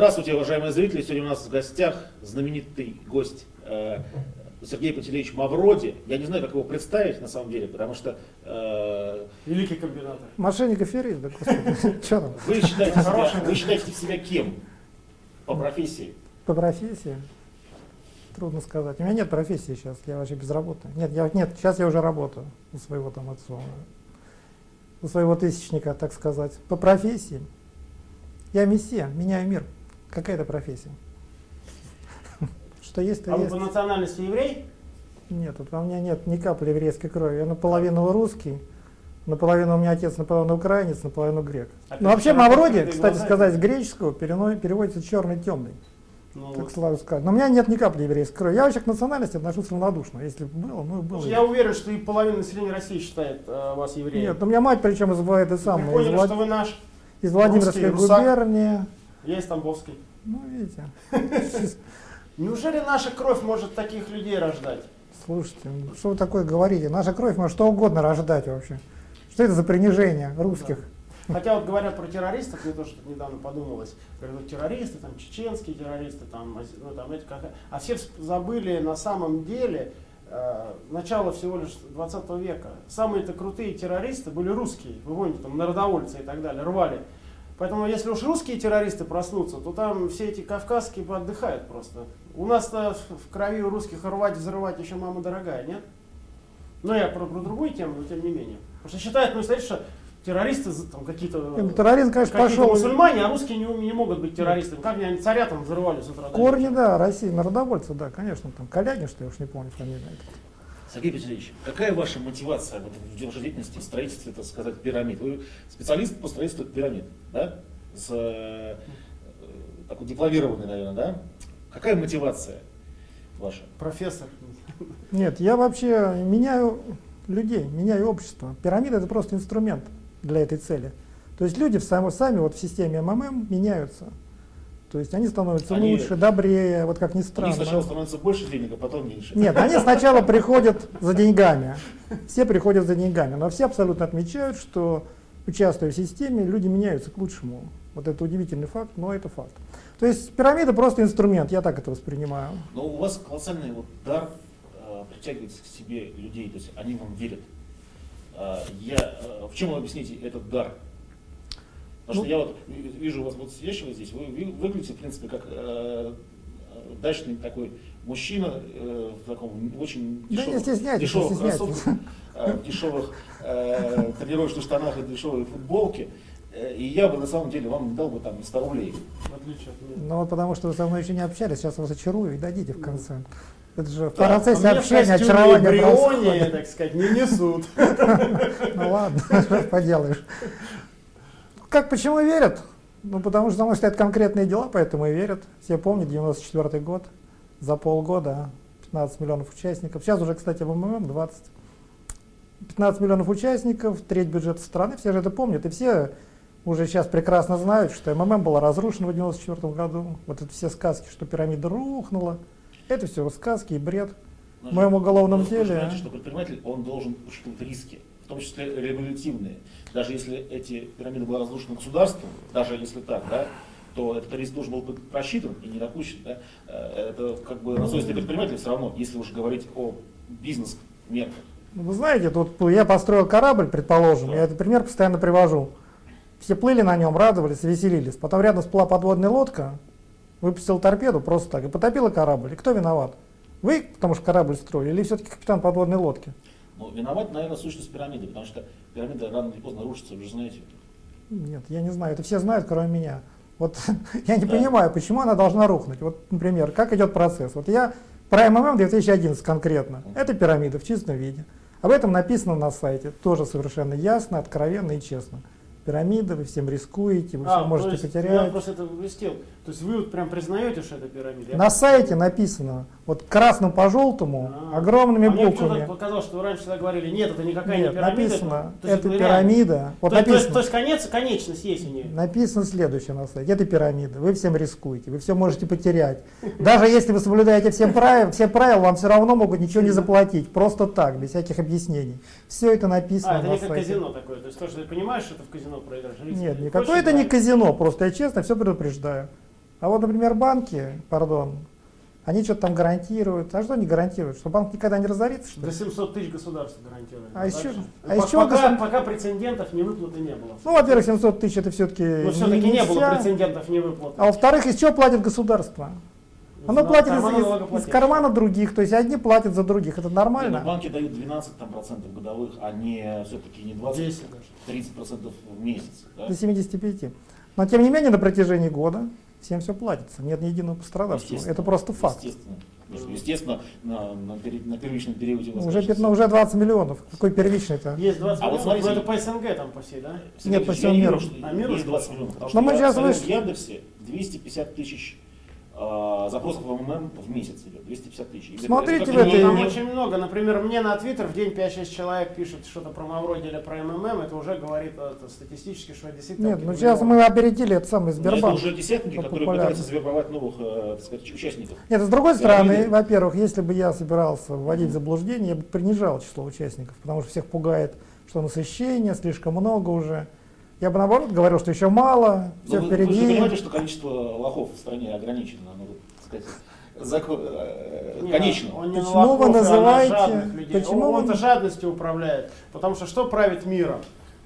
Здравствуйте, уважаемые зрители. Сегодня у нас в гостях знаменитый гость э, Сергей Пантелеевич Мавроди. Я не знаю, как его представить на самом деле, потому что э, Великий комбинатор. Мошенник аферист, да, господи, вы, считаете себя, вы считаете себя кем по профессии? По профессии? Трудно сказать. У меня нет профессии сейчас, я вообще без работы. Нет, я, нет, сейчас я уже работаю у своего там отца, у своего тысячника, так сказать. По профессии я мессия, меняю мир. Какая это профессия? Что есть, то А вы есть. по национальности еврей? Нет, вот у меня нет ни капли еврейской крови. Я наполовину русский, наполовину у меня отец, наполовину украинец, наполовину грек. Опять Но вообще Мавроди, кстати глаза. сказать, с греческого переводится черный темный. Ну, вот. Слава сказать. Но у меня нет ни капли еврейской крови. Я вообще к национальности отношусь равнодушно. Если бы было, ну и было. Я уверен, что и половина населения России считает э, вас евреем. Нет, ну, у меня мать причем из это Вы самое, из, поняли, Влад- что вы наш, из Владимирской губернии. Я из Тамбовской. Ну, видите. Неужели наша кровь может таких людей рождать? Слушайте, ну, что вы такое говорите? Наша кровь может что угодно рождать вообще. Что это за принижение русских? Хотя вот говорят про террористов, мне тоже недавно подумалось, говорят, террористы, там чеченские террористы, там, ну, там эти как... А все вс- забыли на самом деле э, начало всего лишь 20 века. Самые-то крутые террористы были русские, вы помните, там народовольцы и так далее, рвали. Поэтому если уж русские террористы проснутся, то там все эти кавказские отдыхают просто. У нас-то в- крови у русских рвать, взрывать еще мама дорогая, нет? Ну я про, про другую тему, но тем не менее. Потому что считают, ну, знаете, что террористы там какие-то Ну, Терроризм, конечно, какие-то пошел. мусульмане, а русские не, не могут быть террористами. Как они царя там взрывали с утра Корни, да, России, народовольцы, да, конечно, там Калягин, что я уж не помню фамилию. Сергей Петрович, какая ваша мотивация в деятельности в строительстве, так сказать, пирамид? Вы специалист по строительству пирамид, да? С, э, такой дипломированный, наверное, да? Какая мотивация ваша? Профессор. Нет, я вообще меняю людей, меняю общество. Пирамида это просто инструмент для этой цели. То есть люди в само- сами вот в системе МММ меняются. То есть они становятся Они- лучше, добрее, вот как ни странно. них сначала да. становится больше денег, а потом меньше. Нет, они сначала приходят за деньгами. Все приходят за деньгами. Но все абсолютно отмечают, что участвуя в системе, люди меняются к лучшему. Вот это удивительный факт, но это факт. То есть пирамида просто инструмент, я так это воспринимаю. Но у вас колоссальный вот дар э, притягивать к себе людей, то есть они вам верят. Э, я, э, в чем вы объясните этот дар? Потому Ну- что я вот ви- вижу вас вот сидящего здесь, вы выглядите, в принципе, как э, дачный такой мужчина э, в таком очень Да дешевых, не стесняйтесь, не дешевых стесняйтесь. кроссовках, э, в дешевых э, тренировочных штанах и дешевой футболке. Э, И я бы на самом деле вам не дал бы там и 100 рублей. В отличие от меня. Ну вот потому что вы со мной еще не общались, сейчас вас очарую и дадите в конце. Это же в Так, процессе А общения Бриони, происходит. так сказать, не несут. Ну ладно, что поделаешь. Как, почему верят? Ну, потому что за мной стоят конкретные дела, поэтому и верят. Все помнят, 94 год, за полгода 15 миллионов участников. Сейчас уже, кстати, в МММ 20. 15 миллионов участников, треть бюджета страны, все же это помнят. И все уже сейчас прекрасно знают, что МММ была разрушена в 94 году. Вот это все сказки, что пирамида рухнула. Это все сказки и бред. В моем уголовном деле. понимаете, что предприниматель, он должен учитывать риски, в том числе регулятивные. Даже если эти пирамиды были разрушены государством, даже если так, да, то этот риск должен был быть просчитан и не допущен. Да. Э, Это как бы на совести предпринимателя все равно, если уж говорить о бизнес-мерках. Ну, Вы знаете, тут я построил корабль, предположим, Да. я этот пример постоянно привожу. Все плыли на нем, радовались, веселились. Потом рядом всплыла подводная лодка, выпустил торпеду просто так и потопила корабль. И кто виноват? Вы, потому что корабль строили, или все-таки капитан подводной лодки? Но виноват, наверное, сущность пирамиды, потому что пирамида рано или поздно рушится, вы же знаете. Нет, я не знаю, это все знают, кроме меня. Вот я не Да. понимаю, почему она должна рухнуть. Вот, например, как идет процесс. Вот я про МММ 2011 конкретно. Это пирамида в чистом виде. Об этом написано на сайте. Тоже совершенно ясно, откровенно и честно. Пирамида, вы всем рискуете, вы все А, то можете есть, Я потерять. просто это вывестил. То есть вы вот прям признаете, что это пирамида? На сайте написано, вот красным по желтому, А. огромными а мне буквами. почему-то показалось, что вы раньше всегда говорили, нет, это никакая Нет, не пирамида. написано, это вы реально- пирамида. Вот то, есть- то есть, написано. то есть конец, конечность есть у нее. Написано следующее на сайте. Это пирамида. Вы всем рискуете, вы все можете потерять. Даже если вы соблюдаете всем правила, все правила, вам все равно могут ничего не заплатить. Просто так, без всяких объяснений. Все это написано А, это на не как сайте. казино такое. То есть то, что ты понимаешь, что ты в казино проиграешь. Нет, никакое это не казино, просто я честно все предупреждаю. А вот, например, банки, пардон, они что-то там гарантируют. А что они гарантируют? Что банк никогда не разорится, что До ли? 700 тысяч государство гарантирует. А Дальше. а чего пока, государ- пока прецедентов не выплаты не было. Ну, во-первых, 700 тысяч это все-таки Но все-таки не было прецедентов не выплаты. А во-вторых, из чего платит государство? Оно платит из, из- из кармана других, то есть одни платят за других. Это Не, нормально? ну, банки дают 12 там, процентов годовых, а не все-таки не 20, 10 даже. 30 процентов в месяц. да. До 75. Но тем не менее на протяжении года всем все платится. Нет ни единого пострадавшего. Это просто факт. Естественно. Естественно, на, на, на первичном периоде у вас, Уже, 15 уже 20 миллионов. Какой первичный-то? Есть 20 А вот миллионов, смотрите. но это по СНГ там по всей, да? Нет, по всему миру. А миру есть что 20 ли? миллионов. Потому Но мы сейчас в Яндексе 250 тысяч запросов в МММ в месяц идет. 250 тысяч. Это- Смотрите это в этой- Там очень много. Например, мне на Твиттер в день 5-6 человек пишут что-то про Мавроди или про МММ. Это уже говорит это, статистически, что действительно... Нет, ну сейчас мы опередили это самый Но это Сбербанк. уже десятники, Это которые популярно. пытаются завербовать новых э, так сказать, участников. Нет, с другой стороны, во-первых, если бы я собирался вводить в заблуждение, я бы принижал число участников, потому что всех пугает, что насыщение, слишком много уже. Я бы наоборот говорил, что еще мало, Но все Ну, вы, вы же впереди. понимаете, что количество лохов в стране ограничено, ну, так сказать, закон, э, Не, конечно. Он не Почему вы на лохов, а на называете- людей. почему Он, вы- он-то жадностью управляет. Потому что что правит миром?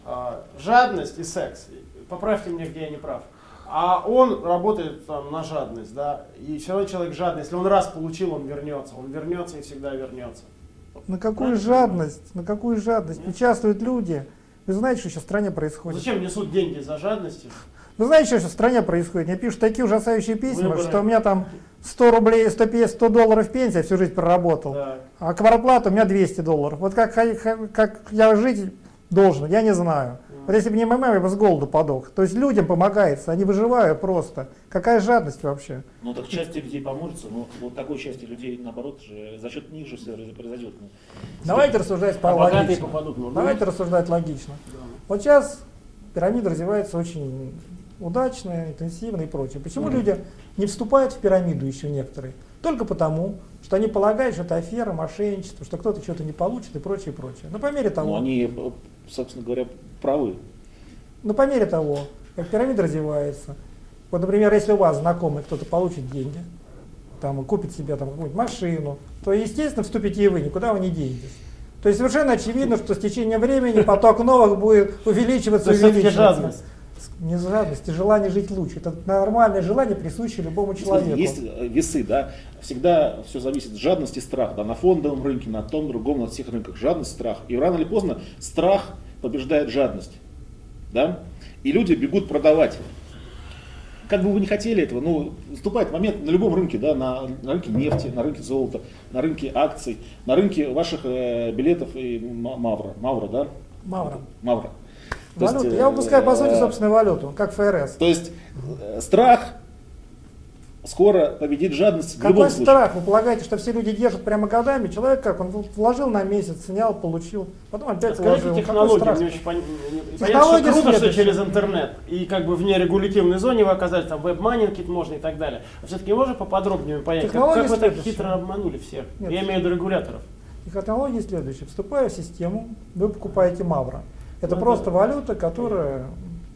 А, жадность и секс. Поправьте меня, где я не прав. А он работает там, на жадность, да, и все равно человек жадный. Если он раз получил, он вернется. Он вернется и всегда вернется. На какую Правильно? жадность? На какую жадность? Нет. Участвуют люди. Вы знаете, что сейчас в стране происходит? Зачем несут деньги за жадностью? Вы знаете, что сейчас в стране происходит? Мне пишут такие ужасающие письма, Выборы. что у меня там 100 рублей, 150, 100 долларов пенсия, всю жизнь проработал. Так. А квартплата у меня 200 долларов. Вот как, как я жить должен, я не знаю. Вот если бы не МММ, я бы с голоду подох. То есть людям помогается, они выживают просто. Какая жадность вообще? Ну так части людей поможется, но вот такой части людей, наоборот, же, за счет них же все произойдет. Ну, Давайте рассуждать А богатые логично. попадут. Ну, Давайте рассуждать логично. да. Вот сейчас пирамида развивается очень удачно, интенсивно и прочее. Почему люди не вступают в пирамиду еще некоторые? Только потому, что они полагают, что это афера, мошенничество, что кто-то что-то не получит и прочее, и прочее. Но по мере того, ну, они, э, собственно говоря, правы. но по мере того, как пирамида развивается, вот, например, если у вас знакомый кто-то получит деньги, там, и купит себе там какую-нибудь машину, то, естественно, вступите и вы, никуда вы не денетесь. То есть совершенно очевидно, что с течением времени поток новых будет увеличиваться, То увеличиваться. жадность. Не жадность, а желание жить лучше. Это нормальное желание, присущее любому человеку. Есть э, весы, да, всегда все зависит от жадности и страха, да, на фондовом рынке, на том, другом, на всех рынках, жадность, страх. И рано или поздно страх побеждает жадность, да, и люди бегут продавать. Как бы вы не хотели этого, ну, наступает момент на любом рынке, да, на, на рынке нефти, на рынке золота, на рынке акций, на рынке ваших э, билетов и ма- Мавра, Мавра, да? Мавра. Мавра. То есть, Я выпускаю, по сути, э, собственную валюту, как ФРС. То есть э, страх скоро победит жадность в Какой любом случае. страх? Вы полагаете, что все люди держат прямо годами? Человек как? Он вложил на месяц, снял, получил, потом опять вложил. Технологии, мне очень пон- понятно, Технологии что круто, что следующие. через интернет, и как бы в нерегулятивной зоне вы оказались, там WebMoney можно и так далее. А все-таки можно поподробнее понять, как, Технологии как вы так следующие. хитро обманули всех? Нет. Я имею в виду регуляторов. Технология следующая. Вступая в систему, вы покупаете Мавра. Это Ну, просто да. валюта, которая,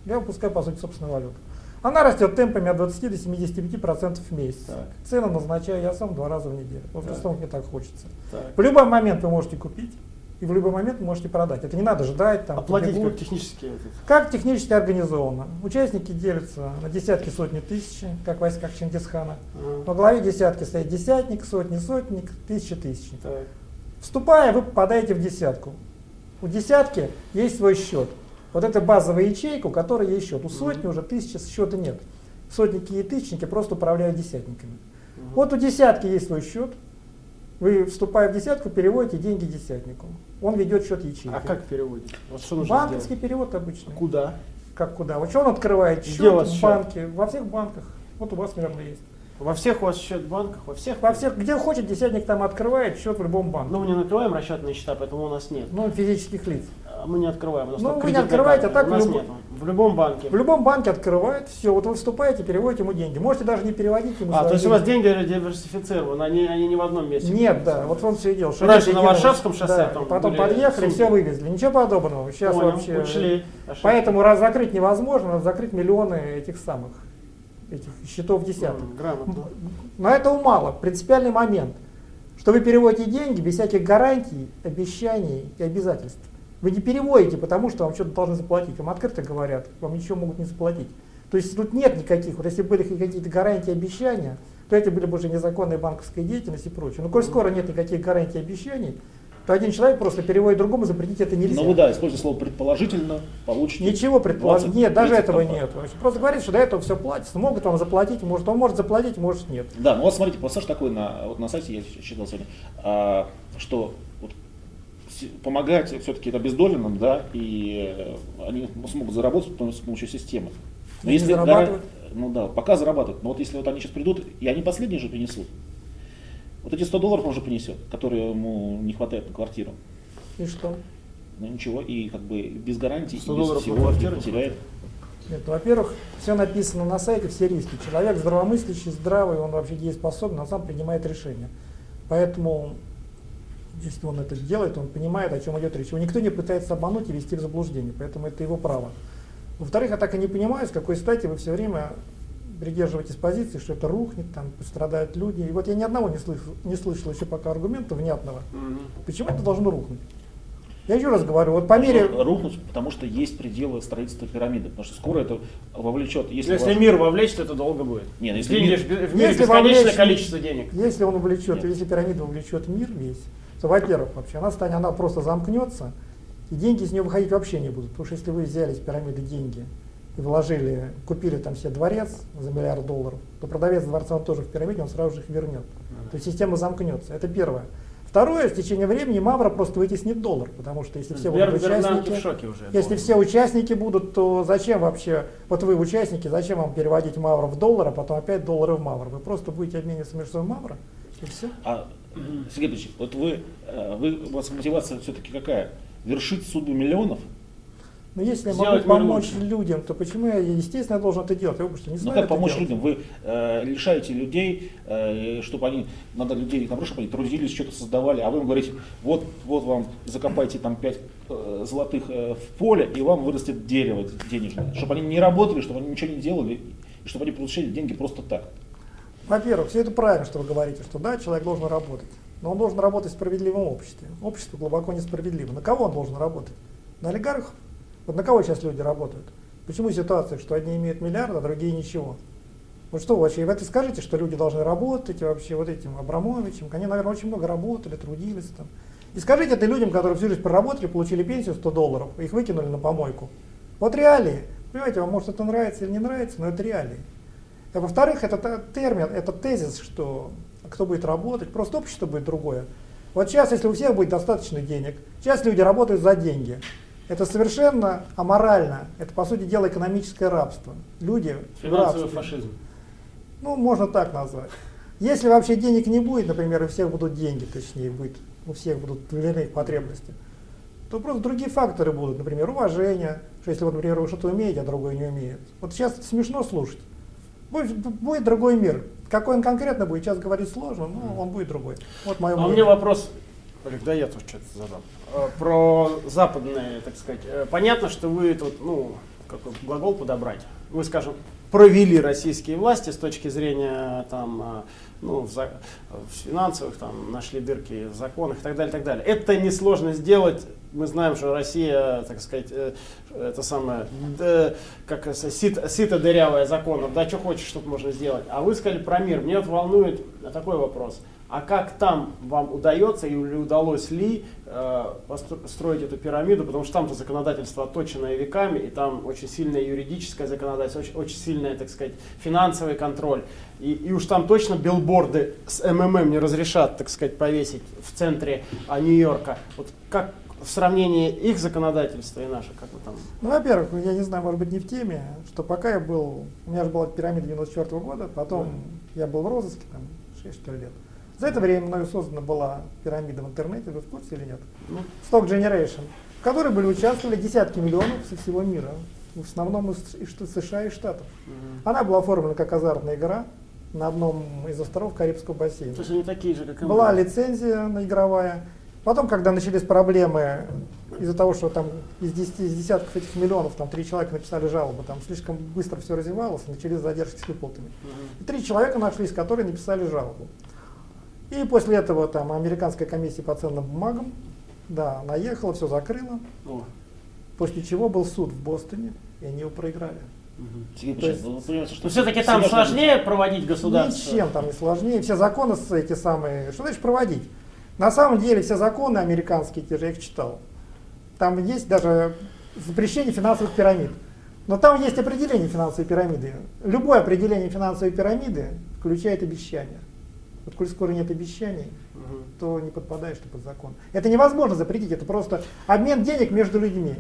я выпускаю, по сути, собственную валюту. Она растет темпами от 20 до 75% в месяц. Так. Цену назначаю я сам два раза в неделю. Вот Так. мне так хочется. Так. В любой момент вы можете купить, и в любой момент можете продать. Это не надо ждать. Там, Оплатить побегут. как технически. Как технически организовано? Участники делятся на десятки, сотни, тысячи, как в войсках Чингисхана. Ага. Во главе десятки стоит десятник, сотни, сотник, тысячи, тысячник. Так. Вступая, вы попадаете в десятку. У десятки есть свой счет. Вот это базовая ячейка, у которой есть счет. У сотни уже тысячи счета нет. Сотники и тысячники просто управляют десятниками. Вот у десятки есть свой счет. Вы, вступая в десятку, переводите деньги десятнику. Он ведет счет ячейки. А как переводить? Вот что нужно Банковский сделать? перевод обычный. Куда? Как куда? Вот что он открывает счет Где у вас в счет? банке? Во всех банках. Вот у вас, наверное, есть. Во всех у вас счет в банках? Во всех? Во всех, где хочет, десятник там открывает счет в любом банке. Ну, мы не накрываем расчетные счета, поэтому у нас нет. Ну, физических лиц. А Мы не открываем. Ну, вы не открываете, а так в люб-. В любом банке. В любом банке открывает, все, вот вы вступаете, переводите ему деньги. Можете даже не переводить ему А, то есть у вас деньги. деньги диверсифицированы, они, они не в одном месте. Нет, да, вот том все и Раньше на Варшавском шоссе да, там потом подъехали, сумки. все вывезли. Ничего подобного. Сейчас Понял, вообще. Ошибки. Поэтому раз закрыть невозможно, надо закрыть миллионы этих самых этих счетов десяток. М, Грамотно. Но этого мало. Принципиальный момент, что вы переводите деньги без всяких гарантий, обещаний и обязательств. Вы не переводите, потому что вам что-то должны заплатить. Вам открыто говорят, вам ничего могут не заплатить. То есть тут нет никаких, вот если были какие-то гарантии, обещания, то это были бы уже незаконная банковская деятельность и прочее. Но коль скоро нет никаких гарантий, обещаний, то один человек просто переводит другому, запретить это нельзя. Вы, да, используете слово предположительно, получите. Ничего предположить. 20, Нет, даже 30 этого нет. Просто говорит, что до этого все платится. Могут вам заплатить, может, он может заплатить, может нет. Да, ну вот смотрите, пассаж такой на, вот на сайте, я читал сегодня, а, что помогать все-таки обездоленным, да, и э, они смогут заработать потом с помощью системы. Но если гора- зарабатывают? ну да, пока зарабатывают. Но вот если вот они сейчас придут, и они последние же принесут. Вот эти 100 долларов он же принесет, которые ему не хватает на квартиру. И что? Ну ничего, и как бы без гарантий, и 100 без всего квартиру потеряет. Нет, ну, во-первых, все написано на сайте, все риски. Человек здравомыслящий, здравый, он вообще дееспособен, он сам принимает решения. Поэтому, если он это делает, он понимает, о чем идет речь. Его никто не пытается обмануть и ввести в заблуждение, поэтому это его право. Во-вторых, я так и не понимаю, с какой стати вы все время придерживаетесь позиции, что это рухнет, там пострадают люди. И вот я ни одного не слышал, не слышал еще пока аргумента внятного. Мгм. Почему это должно рухнуть? Я еще раз говорю, вот по мере... Рухнуть, потому что есть пределы строительства пирамиды. Потому что скоро это вовлечет. Если, Если ваш- мир вовлечь, то это долго будет. Не, ну если Деньги мир- в мире Если бесконечное вовлечь- количество денег. Если он увлечет, Нет. если пирамида увлечет мир весь, то, во-первых, вообще она станет, она просто замкнется, и деньги из нее выходить вообще не будут. Потому что если вы взяли из пирамиды деньги и вложили, купили там себе дворец за миллиард долларов, то продавец дворца он тоже в пирамиде, он сразу же их вернет. То есть система замкнется. Это первое. Второе, с течением времени Мавра просто вытеснит доллар, потому что если все будут Берг- участники, в шоке уже. если все участники будут, то зачем вообще, вот вы участники, зачем вам переводить Мавра в доллар, а потом опять доллары в Мавр? Вы просто будете обмениваться между собой Мавра, и все. А, Сергей Петрович, вот вы, э, вы, у вас мотивация все-таки какая? Вершить судьбу миллионов? Но если я могу помочь лучше. людям, то почему я, естественно, должен это делать? Я что не Ну знаю как это помочь делать. людям? Вы э, лишаете людей, э, чтобы они, надо людей, наоборот, чтобы они трудились, что-то создавали, а вы им говорите, вот, вот вам закопайте там 5 золотых э, в поле, и вам вырастет дерево денежное. Чтобы они не работали, чтобы они ничего не делали, и чтобы они получали деньги просто так. Во-первых, все это правильно, что вы говорите, что да, человек должен работать. Но он должен работать в справедливом обществе. Общество глубоко несправедливо. На кого он должен работать? На олигархов? Вот на кого сейчас люди работают? Почему ситуация, что одни имеют миллиард, а другие ничего? Вот что вы вообще, вы это скажете, что люди должны работать вообще вот этим Абрамовичем? Они, наверное, очень много работали, трудились там. И скажите это людям, которые всю жизнь проработали, получили пенсию 100 долларов, их выкинули на помойку. Вот реалии. Понимаете, вам может это нравится или не нравится, но это реалии. А во-вторых, это та- термин, это тезис, что кто будет работать, просто общество будет другое. Вот сейчас, если у всех будет достаточно денег, сейчас люди работают за деньги. Это совершенно аморально. Это, по сути дела, экономическое рабство. Люди Финансовый фашизм. Ну, можно так назвать. Если вообще денег не будет, например, у всех будут деньги, точнее, будет, у всех будут удовлетворены их потребности, то просто другие факторы будут, например, уважение, что если, вот, например, вы что-то умеете, а другой не умеет. Вот сейчас это смешно слушать. Будет, будет другой мир. Какой он конкретно будет, сейчас говорить сложно, но он будет другой. Вот мое А у мнение. меня вопрос, Олег, да я тоже что-то задам. Э, Про западные, так сказать. Э, Понятно, что вы тут, ну, какой глагол подобрать. Вы, скажем, провели российские власти с точки зрения там, э, ну, в, за- в финансовых, там, нашли дырки в законах и так далее, и так далее. Это несложно сделать. Мы знаем, что Россия, так сказать, э, это самое, д- как это, сито, сито дырявое законов, да, что хочешь, что можно сделать. А вы сказали про мир. Мне вот волнует такой вопрос. А как там вам удается или удалось ли э, строить эту пирамиду, потому что там-то законодательство отточенное веками, и там очень сильное юридическое законодательство, очень, очень сильное, так сказать, финансовый контроль. И, и уж там точно билборды с МММ не разрешат, так сказать, повесить в центре а, Нью-Йорка. Вот как в сравнении их законодательства и наше, как вы там... Ну, во-первых, я не знаю, может быть, не в теме, что пока я был, у меня же была пирамида 94 года, потом я был в розыске, там, 6 что ли, лет. За это время мною создана была пирамида в интернете, вы в курсе или нет? Ну, Stock Generation, в которой были участвовали десятки миллионов со всего мира, в основном из, из США и Штатов. мгм. Она была оформлена как азартная игра на одном из островов Карибского бассейна. То есть они такие же, как и. Была лицензия на игровая. Потом, когда начались проблемы из-за того, что там из, 10, из десятков этих миллионов там три человека написали жалобу, там слишком быстро все развивалось, начались задержки с выплатами. И три человека нашлись, которые написали жалобу. И после этого там американская комиссия по ценным бумагам, да, наехала, все закрыла, О, после чего был суд в Бостоне, и они его проиграли. Петрович, есть- ну, понимаете, что все-таки там сложнее проводить государство. Ничем там не сложнее. Все законы эти самые. Что значит проводить? На самом деле все законы американские, те же я их читал. Там есть даже запрещение финансовых пирамид. Но там есть определение финансовой пирамиды. Любое определение финансовой пирамиды включает обещания. Вот коль скоро нет обещаний, Мгм. то не подпадаешь ты под закон. Это невозможно запретить, это просто обмен денег между людьми.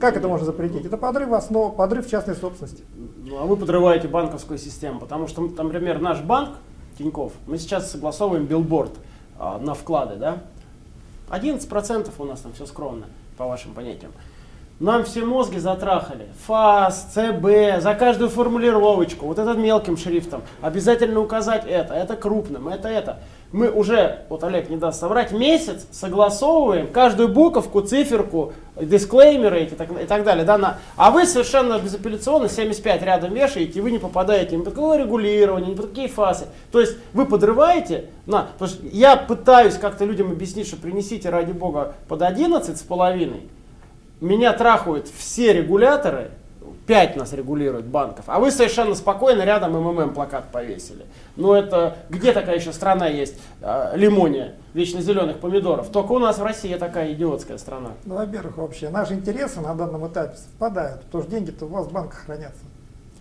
Как это можно запретить? Это подрыв основ, подрыв частной собственности. Ну, а вы подрываете банковскую систему, потому что, например, наш банк, Тиньков, мы сейчас согласовываем билборд а, на вклады, да? 11% у нас там все скромно, по вашим понятиям. Нам все мозги затрахали. ФАС, ЦБ, за каждую формулировочку, вот этот мелким шрифтом, обязательно указать это, это крупным, это это. Мы уже, вот Олег не даст соврать, месяц согласовываем каждую буковку, циферку, дисклеймеры эти, так- и так далее. Да, на, а вы совершенно безапелляционно 75 рядом вешаете, и вы не попадаете ни под какое регулирование, ни под какие фасы. То есть вы подрываете, на, потому что я пытаюсь как-то людям объяснить, что принесите ради бога под 11 с половиной, меня трахают все регуляторы, 5 нас регулируют банков, а вы совершенно спокойно рядом МММ плакат повесили. Ну это, где такая еще страна есть, а, лимония, вечно зеленых помидоров? Только у нас в России такая идиотская страна. Ну, во-первых, вообще, наши интересы на данном этапе совпадают, потому что деньги-то у вас в банках хранятся.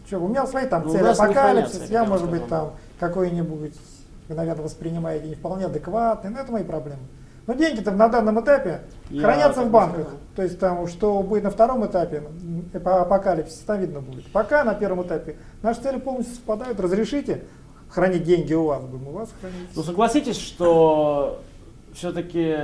Что, у меня свои там Ну, цели апокалипсис, я, может быть, там какой-нибудь, вы, наверное, воспринимаете не вполне адекватный, но это мои проблемы. Но деньги-то на данном этапе Я хранятся в банках. сказал. То есть там, что будет на втором этапе, по апокалипсис, там видно будет. Пока на первом этапе наши цели полностью совпадают. Разрешите хранить деньги у вас, будем у вас хранить. Ну согласитесь, что все-таки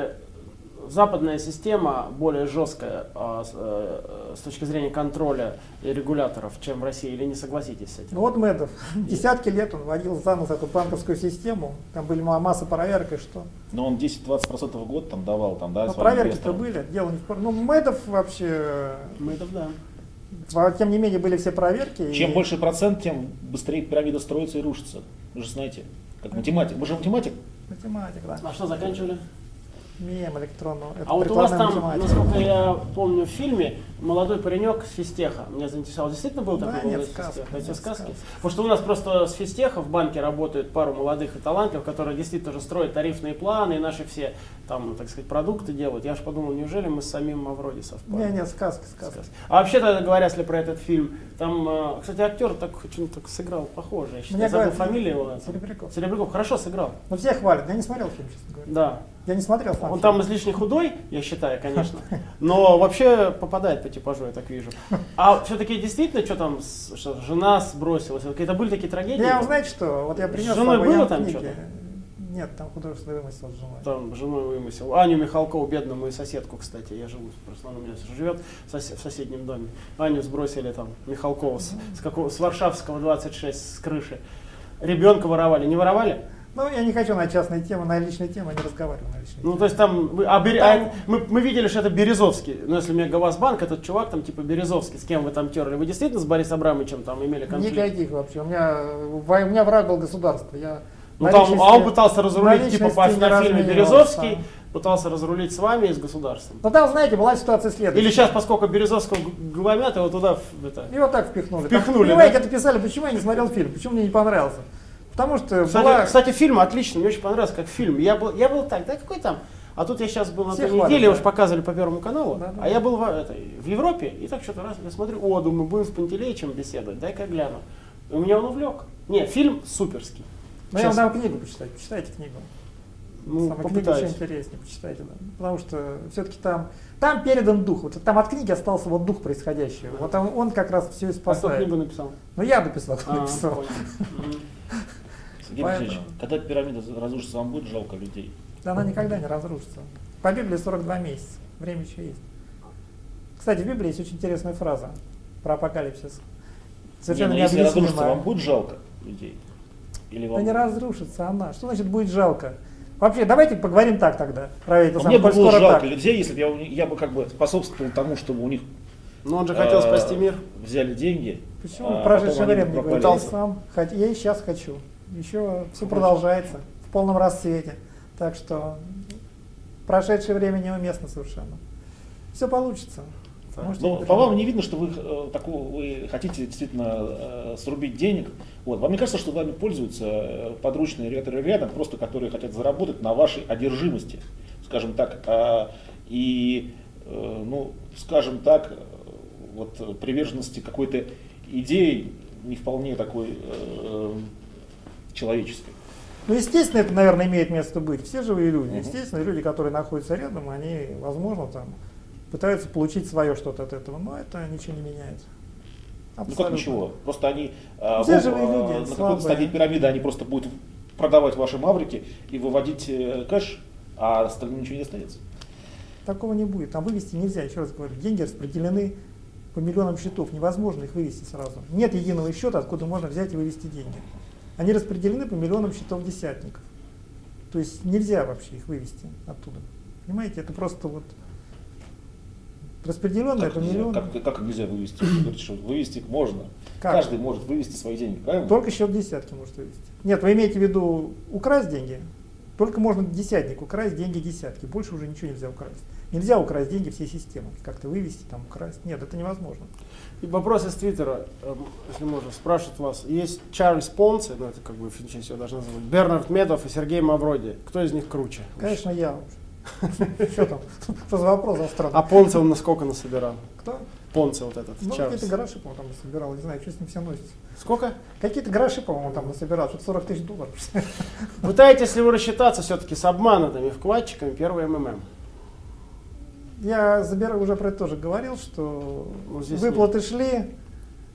западная система более жесткая а, с, э, с точки зрения контроля и регуляторов, чем в России, или не согласитесь с этим? Ну вот Медов, десятки лет он водил за нос эту банковскую систему, там были ма- масса проверок и что. Но он 10-20% в год там давал, там, да, Но своим проверки-то были, дело не в Ну Медов вообще, это да. во- тем не менее были все проверки. Чем и- больше процент, тем быстрее пирамида строится и рушится. Вы же знаете, как математик. Вы же математик? Математик, да. А что заканчивали? Мем электронного. Это А вот у вас там, математика. насколько я помню в фильме, молодой паренек с физтеха. Меня заинтересовал. Действительно был Да, такой нет, молодой с сказки, физтеха? Эти нет, сказки? Потому что у нас просто с физтеха в банке работают пару молодых и талантливых, которые действительно тоже строят тарифные планы и наши все там, так сказать, продукты делают. Я же подумал, неужели мы с самим Мавроди совпали? Не, не, сказки, сказки. Сказки. А вообще-то говоря, если про этот фильм, там, э, кстати, актер так так сыграл похоже. Я считаю, Мне забыл говорят, фамилию его. Серебряков. Серебряков хорошо сыграл. Ну все хвалят, я не смотрел фильм, честно говоря. Да. Я не смотрел сам Он фильм. там излишне худой, я считаю, конечно, но вообще попадает по типажу, я так вижу. А все-таки действительно, что там, что жена сбросилась, какие-то были такие трагедии? Я вам знаете что, вот я принес С женой было там что-то? Нет, там художественный вымысел с женой. Там женой вымысел. Аню Михалкову, бедную мою соседку, кстати, я живу, просто она у меня живет в, сос- в соседнем доме. Аню сбросили там, Михалкову, с, с, какого, с Варшавского 26, с крыши. Ребенка воровали, не воровали? Ну, я не хочу на частные темы, на личные темы, не разговариваю на личные Ну, темы. то есть там, вы- а Бери- Там- а мы, мы видели, что это Березовский. Ну, если Мегавазбанк, этот чувак там типа Березовский, с кем вы там терли. Вы действительно с Борисом Абрамовичем там имели конфликт? Никаких вообще. У меня, у меня враг был государство. Я Ну, там, а он пытался разрулить, типа по, фильме. Березовский, пытался разрулить с вами и с государством. Но там, знаете, была ситуация следующая. Или сейчас, поскольку Березовского гломят, его туда это, Его так впихнули. Впихнули, Там, понимаете, да? это писали, почему я не смотрел фильм, почему мне не понравился. Потому что Кстати, была... кстати, фильм отличный, мне очень понравился как фильм. Я был, я был так, да какой там? А тут я сейчас был на той неделе, да. уж показывали по Первому каналу, Да, да. а я был в, этой, в Европе, и так что-то раз я смотрю, о, думаю, будем с Пантелеичем беседовать, дай-ка гляну. И у меня он увлек. Не, фильм суперский. Ну, я вам дам книгу почитать. Почитайте книгу. Ну, Самая книга еще интереснее, почитайте. Да. Потому что все-таки там, там передан дух. Вот там от книги остался вот дух происходящего. Вот он, он как раз все и А кто спасает. книгу написал? Ну я написал, кто А, написал. понял. Сергей Поэтому- когда пирамида разрушится, вам будет жалко людей? Да она никогда не разрушится. По Библии 42 месяца. Время еще есть. Кстати, в Библии есть очень интересная фраза про апокалипсис. Совершенно Не, ну, если разрушится, вам будет жалко людей? Или Да вам... не разрушится она. Что значит будет жалко? Вообще, давайте поговорим так тогда. Про это А самое, Мне бы было жалко так. людей, если бы я, я бы как бы способствовал тому, чтобы у них Но он же хотел э, спасти мир. взяли деньги. Почему а в прошедшее потом они время не говорил? Сам, я и сейчас хочу. Еще все продолжается в полном расцвете. Так что прошедшее время неуместно совершенно. Все получится. Так. Ну, по вам не видно, что вы, э, такого, вы хотите действительно э, срубить денег. Вот. Вам не кажется, что вами пользуются э, подручные риэлторы рядом, просто которые хотят заработать на вашей одержимости, скажем так, а, и, э, ну, скажем так, э, вот приверженности какой-то идеи не вполне такой э, человеческой. Ну, естественно, это, наверное, имеет место быть. Все живые люди. Естественно, люди, которые находятся рядом, они, возможно, там пытаются получить свое что-то от этого, но это ничего не меняет. Ну как Абсолютно. ничего? Просто они э, Все живые э, люди, на какой-то стадии пирамиды они просто будут продавать ваши маврики и выводить э, кэш, а остальным ничего не останется. Такого не будет. Там вывести нельзя, еще раз говорю. Деньги распределены по миллионам счетов. Невозможно их вывести сразу. Нет единого счета, откуда можно взять и вывести деньги. Они распределены по миллионам счетов десятников. То есть нельзя вообще их вывести оттуда. Понимаете, это просто вот распределенное Как по нельзя, миллионам. как, как нельзя вывести? Вывести их можно. Как? Каждый может вывести свои деньги, правильно? Только счет десятки может вывести. Нет, вы имеете в виду украсть деньги? Только можно десятник украсть деньги десятки. Больше уже ничего нельзя украсть. Нельзя украсть деньги всей системы. Как-то вывести, там, украсть. Нет, это невозможно. И вопрос из Твиттера, эм, если можно, спрашивает вас. Есть Чарльз Понце, ну это как бы финчесть его должна назвать, Бернард Медов и Сергей Мавроди. Кто из них круче? Конечно, я. Что там? Что за вопрос за странный? А Понце он на сколько насобирал? Кто? Понце вот этот, Ну, какие-то гроши, по-моему, там насобирал. Не знаю, что с ним все носится. Сколько? Какие-то гроши, по-моему, там насобирал. Что-то 40 тысяч долларов. Пытаетесь ли вы рассчитаться все-таки с обманутыми вкладчиками первый МММ? Я забираю, уже про это тоже говорил, что Ну, здесь выплаты шли.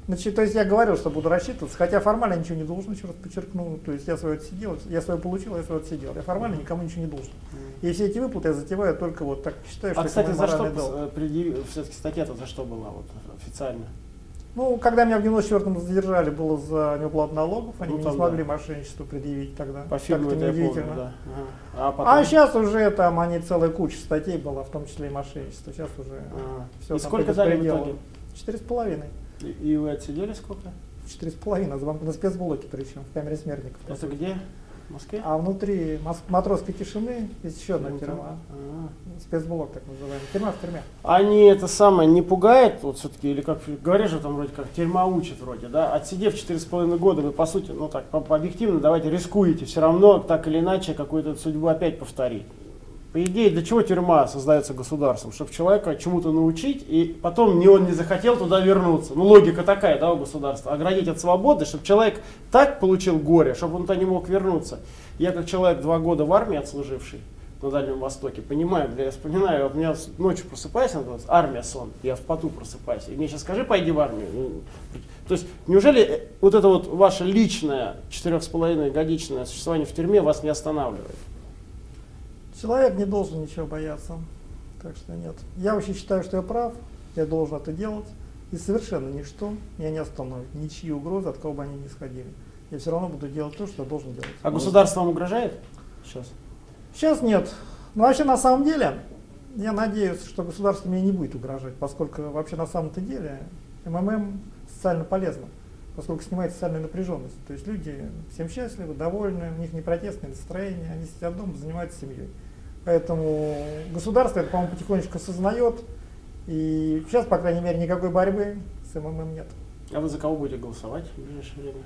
Значит, то есть я говорил, что буду рассчитываться, хотя формально ничего не должен, еще раз подчеркну. То есть я свое отсидел, я свое получил, я свое отсидел. Я формально никому ничего не должен. И все эти выплаты я затеваю только вот так считаю, что А, это кстати, мой за что долг. э, предъяви- все-таки статья-то за что была вот официально? Ну, когда меня в 94-м задержали, было за неуплату налогов, они Ну, не смогли да. мошенничество предъявить тогда. По Как-то это я помню, да. Ага. А, потом... А сейчас уже там они целая куча статей была, в том числе и мошенничество. Сейчас уже А. все И сколько дали в итоге? Четыре с половиной. И, и вы отсидели сколько? Четыре с половиной, на спецблоке причем, в камере смертников. Это где? В Москве? А внутри матросской тишины есть еще одна тюрьма. а. Спецблок так называемый. Тюрьма в тюрьме. Они это самое не пугает, вот все-таки, или как говорят же там вроде как тюрьма учит вроде, да, отсидев 4,5 года, вы по сути, ну так, по объективно, давайте рискуете, все равно так или иначе какую-то судьбу опять повторить. По идее, для чего тюрьма создается государством? Чтобы человека чему-то научить, и потом не он не захотел туда вернуться. Ну, логика такая, да, у государства. Оградить от свободы, чтобы человек так получил горе, чтобы он туда не мог вернуться. Я как человек два года в армии отслуживший, на Дальнем Востоке, понимаю, я вспоминаю, у меня ночью просыпаюсь, армия сон, я в поту просыпаюсь, и мне сейчас скажи, пойди в армию. Ну, То есть, неужели э, вот это вот ваше личное четырех с половиной годичное существование в тюрьме вас не останавливает? Человек не должен ничего бояться. Так что нет. Я вообще считаю, что я прав, я должен это делать. И совершенно ничто меня не остановит. Ничьи угрозы, от кого бы они ни исходили. Я все равно буду делать то, что я должен делать. А государство вам угрожает сейчас? Сейчас нет. Но вообще на самом деле, я надеюсь, что государство мне не будет угрожать, поскольку вообще на самом-то деле МММ социально полезно, поскольку снимает социальную напряженность. То есть люди всем счастливы, довольны, у них не протестное настроение, они сидят дома, занимаются семьей. Поэтому государство это, по-моему, потихонечку осознает. И сейчас, по крайней мере, никакой борьбы с МММ нет. А вы за кого будете голосовать в ближайшее время?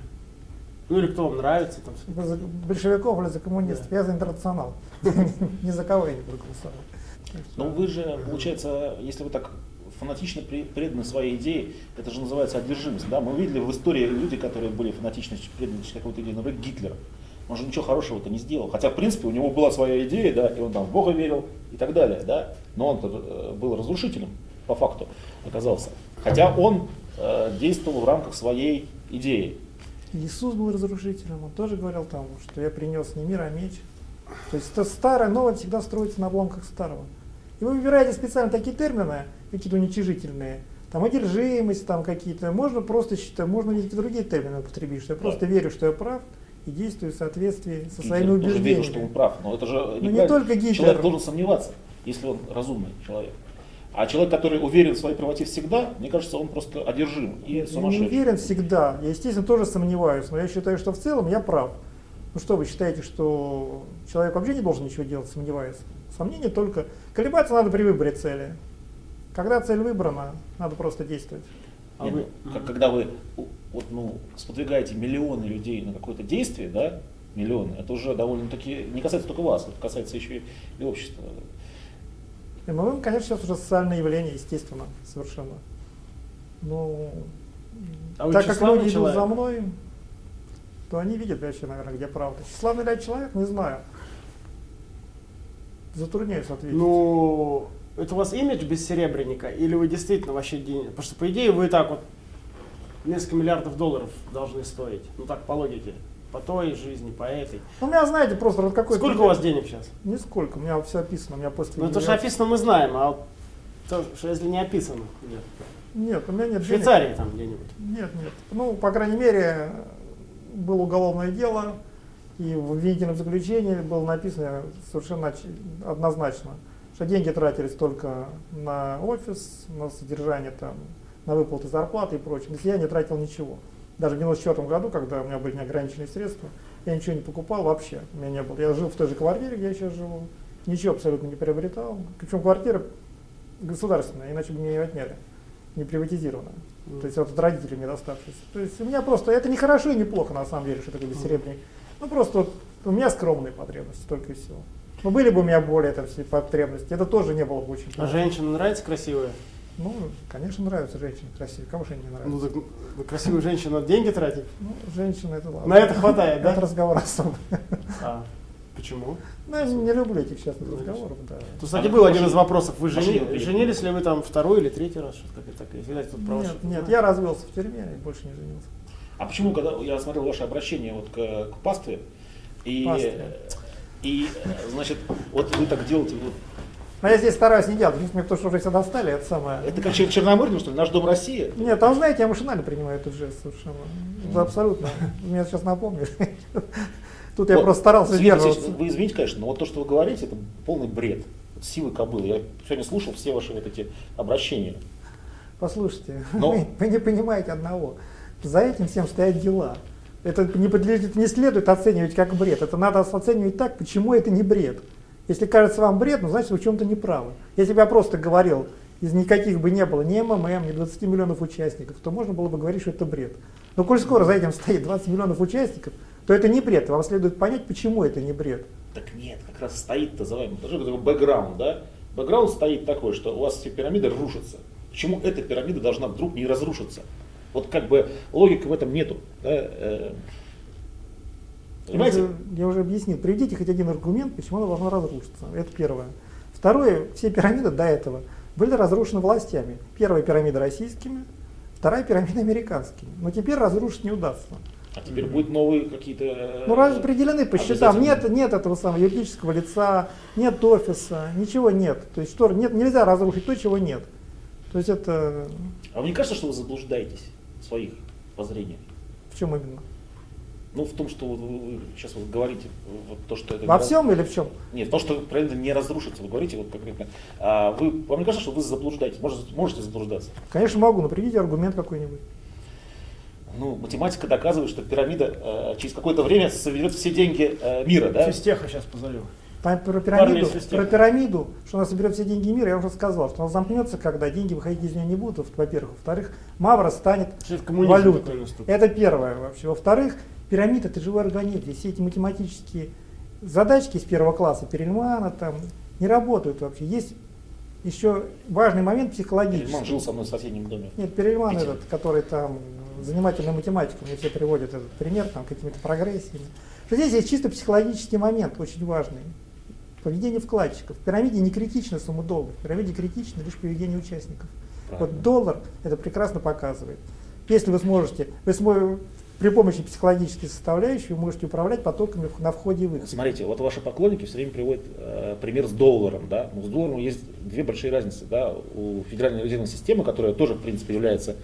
Ну или кто вам нравится? Там, Вы за большевиков или за коммунистов? Я за интернационал. Ни за кого я не буду голосовать. Но вы же, получается, если вы так фанатично преданы своей идее, это же называется одержимость. Да? Мы видели в истории люди, которые были фанатично преданы какой-то идее, например, Гитлер. Он же ничего хорошего-то не сделал. Хотя, в принципе, у него была своя идея, да, и он там в Бога верил и так далее, да. Но он был разрушителем, по факту, оказался. Хотя он э, действовал в рамках своей идеи. Иисус был разрушителем, он тоже говорил там, что я принес не мир, а меч. То есть это старое, новое всегда строится на обломках старого. И вы выбираете специально такие термины, какие-то уничижительные, там одержимость, там какие-то, можно просто считать, можно какие-то другие термины употребить, что я просто верю, что я прав, и действую в соответствии со Гитлер своими тоже убеждениями. верил, что он прав, но это же Ну, не только Гитлер. Человек должен сомневаться, если он разумный человек. А человек, который уверен в своей правоте всегда, мне кажется, он просто одержим и Я не сумасшедший. уверен всегда. Я, естественно, тоже сомневаюсь, но я считаю, что в целом я прав. Ну что, вы считаете, что человек вообще не должен ничего делать, сомневаясь? Сомнение только... Колебаться надо при выборе цели. Когда цель выбрана, надо просто действовать. А Нет, вы- ну, как- когда вы вот, ну, сподвигаете миллионы людей на какое-то действие, да, миллионы, это уже довольно-таки не касается только вас, это касается еще и общества. Ну, конечно, сейчас уже социальное явление, естественно, совершенно. Ну, А так как люди идут человек? за мной, то они видят вообще, наверное, где правда. Тщеславный ли человек, не знаю. Затрудняюсь ответить. Ну, это у вас имидж бессеребренника, или вы действительно вообще денег? Потому что, по идее, вы так вот несколько миллиардов долларов должны стоить. Ну так, по логике. По той жизни, по этой. Ну, у меня, знаете, просто вот какой-то... Сколько у вас денег сейчас? Нисколько, у меня все описано, у меня после... Ну, то, что описано, мы знаем, а то, что если не описано, нет. Нет, у меня нет В денег. Швейцарии там где-нибудь. Нет, нет. Ну, по крайней мере, было уголовное дело, и в обвинительном заключении было написано совершенно однозначно, что деньги тратились только на офис, на содержание там, на выплаты зарплаты и прочее. То есть я не тратил ничего. Даже в 94 году, когда у меня были неограниченные средства, я ничего не покупал вообще. У меня не было. Я жил в той же квартире, где я сейчас живу. Ничего абсолютно не приобретал. Причем квартира государственная, иначе бы мне ее отняли. Не приватизированная. То есть вот от родителей мне доставшись. То есть у меня просто, это не хорошо и не плохо на самом деле, что такое бессеребренник. Ну просто вот у меня скромные потребности только и всего. Но были бы у меня более там потребности, это тоже не было бы очень А плохо. женщины нравятся красивые? Ну, конечно, нравятся женщины красивые. Кому же они не Ну, нравятся? так на красивую женщину надо деньги тратить? Ну, женщины это ладно. На это хватает, Это да? разговор особый. А, почему? Ну, я не люблю этих частных разговоров, да. Тут, кстати, А был один из вопросов. Вы женились ли вы там второй или третий раз? Что-то как это такое. Видать, тут про Нет, нет, я развелся в тюрьме и больше не женился. А почему, когда я смотрел ваше обращение вот к, к пастве, и, Пастве. И, э, значит, вот вы так делаете, вот, Но я здесь стараюсь не делать, мне потому что уже все достали, это самое. это как Чер- Черномырдин, что ли, наш дом Россия? Нет, там, знаете, я машинально принимаю этот жест совершенно. Это абсолютно. Меня сейчас напомнили. Тут я просто старался сдерживаться. Вы извините, конечно, но вот то, что вы говорите, это полный бред. Силы кобылы. Я сегодня слушал все ваши вот эти обращения. Послушайте, Но- вы, вы не понимаете одного. За этим всем стоят дела. Это не, подлежит, не следует оценивать как бред. Это надо оценивать так, почему это не бред. Если кажется вам бред, ну значит вы в чем-то не правы. Если бы я просто говорил, из никаких бы не было ни МММ, ни 20 миллионов участников, то можно было бы говорить, что это бред. Но коль скоро за этим стоит 20 миллионов участников, то это не бред. Вам следует понять, почему это не бред. Так нет, как раз за вами. Даже такой бэкграунд, да? Бэкграунд стоит такой, что у вас все пирамиды рушатся. Почему эта пирамида должна вдруг не разрушиться? Вот как бы логики в этом нету. да, э, Я Понимаете? уже, я уже объяснил. Приведите хоть один аргумент, почему она должна разрушиться. Это первое. Второе, все пирамиды до этого были разрушены властями. Первая пирамида российскими, вторая пирамида американскими. Но теперь разрушить не удастся. А теперь будут новые какие-то... э, Ну, распределены по счетам. Нет, нет этого самого юридического лица, нет офиса, ничего нет. То есть что, нет, нельзя разрушить то, чего нет. То есть это А вам не кажется, что вы заблуждаетесь своих воззрениях? в чем именно? Ну, в том, что вот вы, вы сейчас вот говорите, вот то, что это... Во всем или в чем? Нет, то, что правильно не разрушится, вы говорите вот конкретно. А вы, вам не кажется, что вы заблуждаетесь? Можете, можете заблуждаться? Конечно, могу, но приведите аргумент какой-нибудь. Ну, математика доказывает, что пирамида э, через какое-то время соберет все деньги э, мира, да? Физтеха сейчас позовем. Про, пирамиду, про пирамиду, что она соберет все деньги мира, я уже сказал, что она замкнется, когда деньги выходить из нее не будут, во-первых. Во-вторых, Мавра станет валютой. Это первое вообще. Во-вторых, пирамида это живой организм. Здесь все эти математические задачки из первого класса, Перельмана там, не работают вообще. Есть еще важный момент психологический. Перельман жил со мной в соседнем доме. Нет, Перельман Питер. этот, который там занимательная математика, мне все приводят этот пример, там какими-то прогрессиями. Что здесь есть чисто психологический момент, очень важный. Поведение вкладчиков. В пирамиде не критична сумма долга, в пирамиде критично лишь поведение участников. Правильно. Вот доллар это прекрасно показывает. Если вы сможете, вы смо- при помощи психологической составляющей вы можете управлять потоками на входе и выходе. Смотрите, вот ваши поклонники все время приводят э, пример с долларом, да. Ну, с долларом есть две большие разницы, да. У федеральной резервной системы, которая тоже, в принципе, является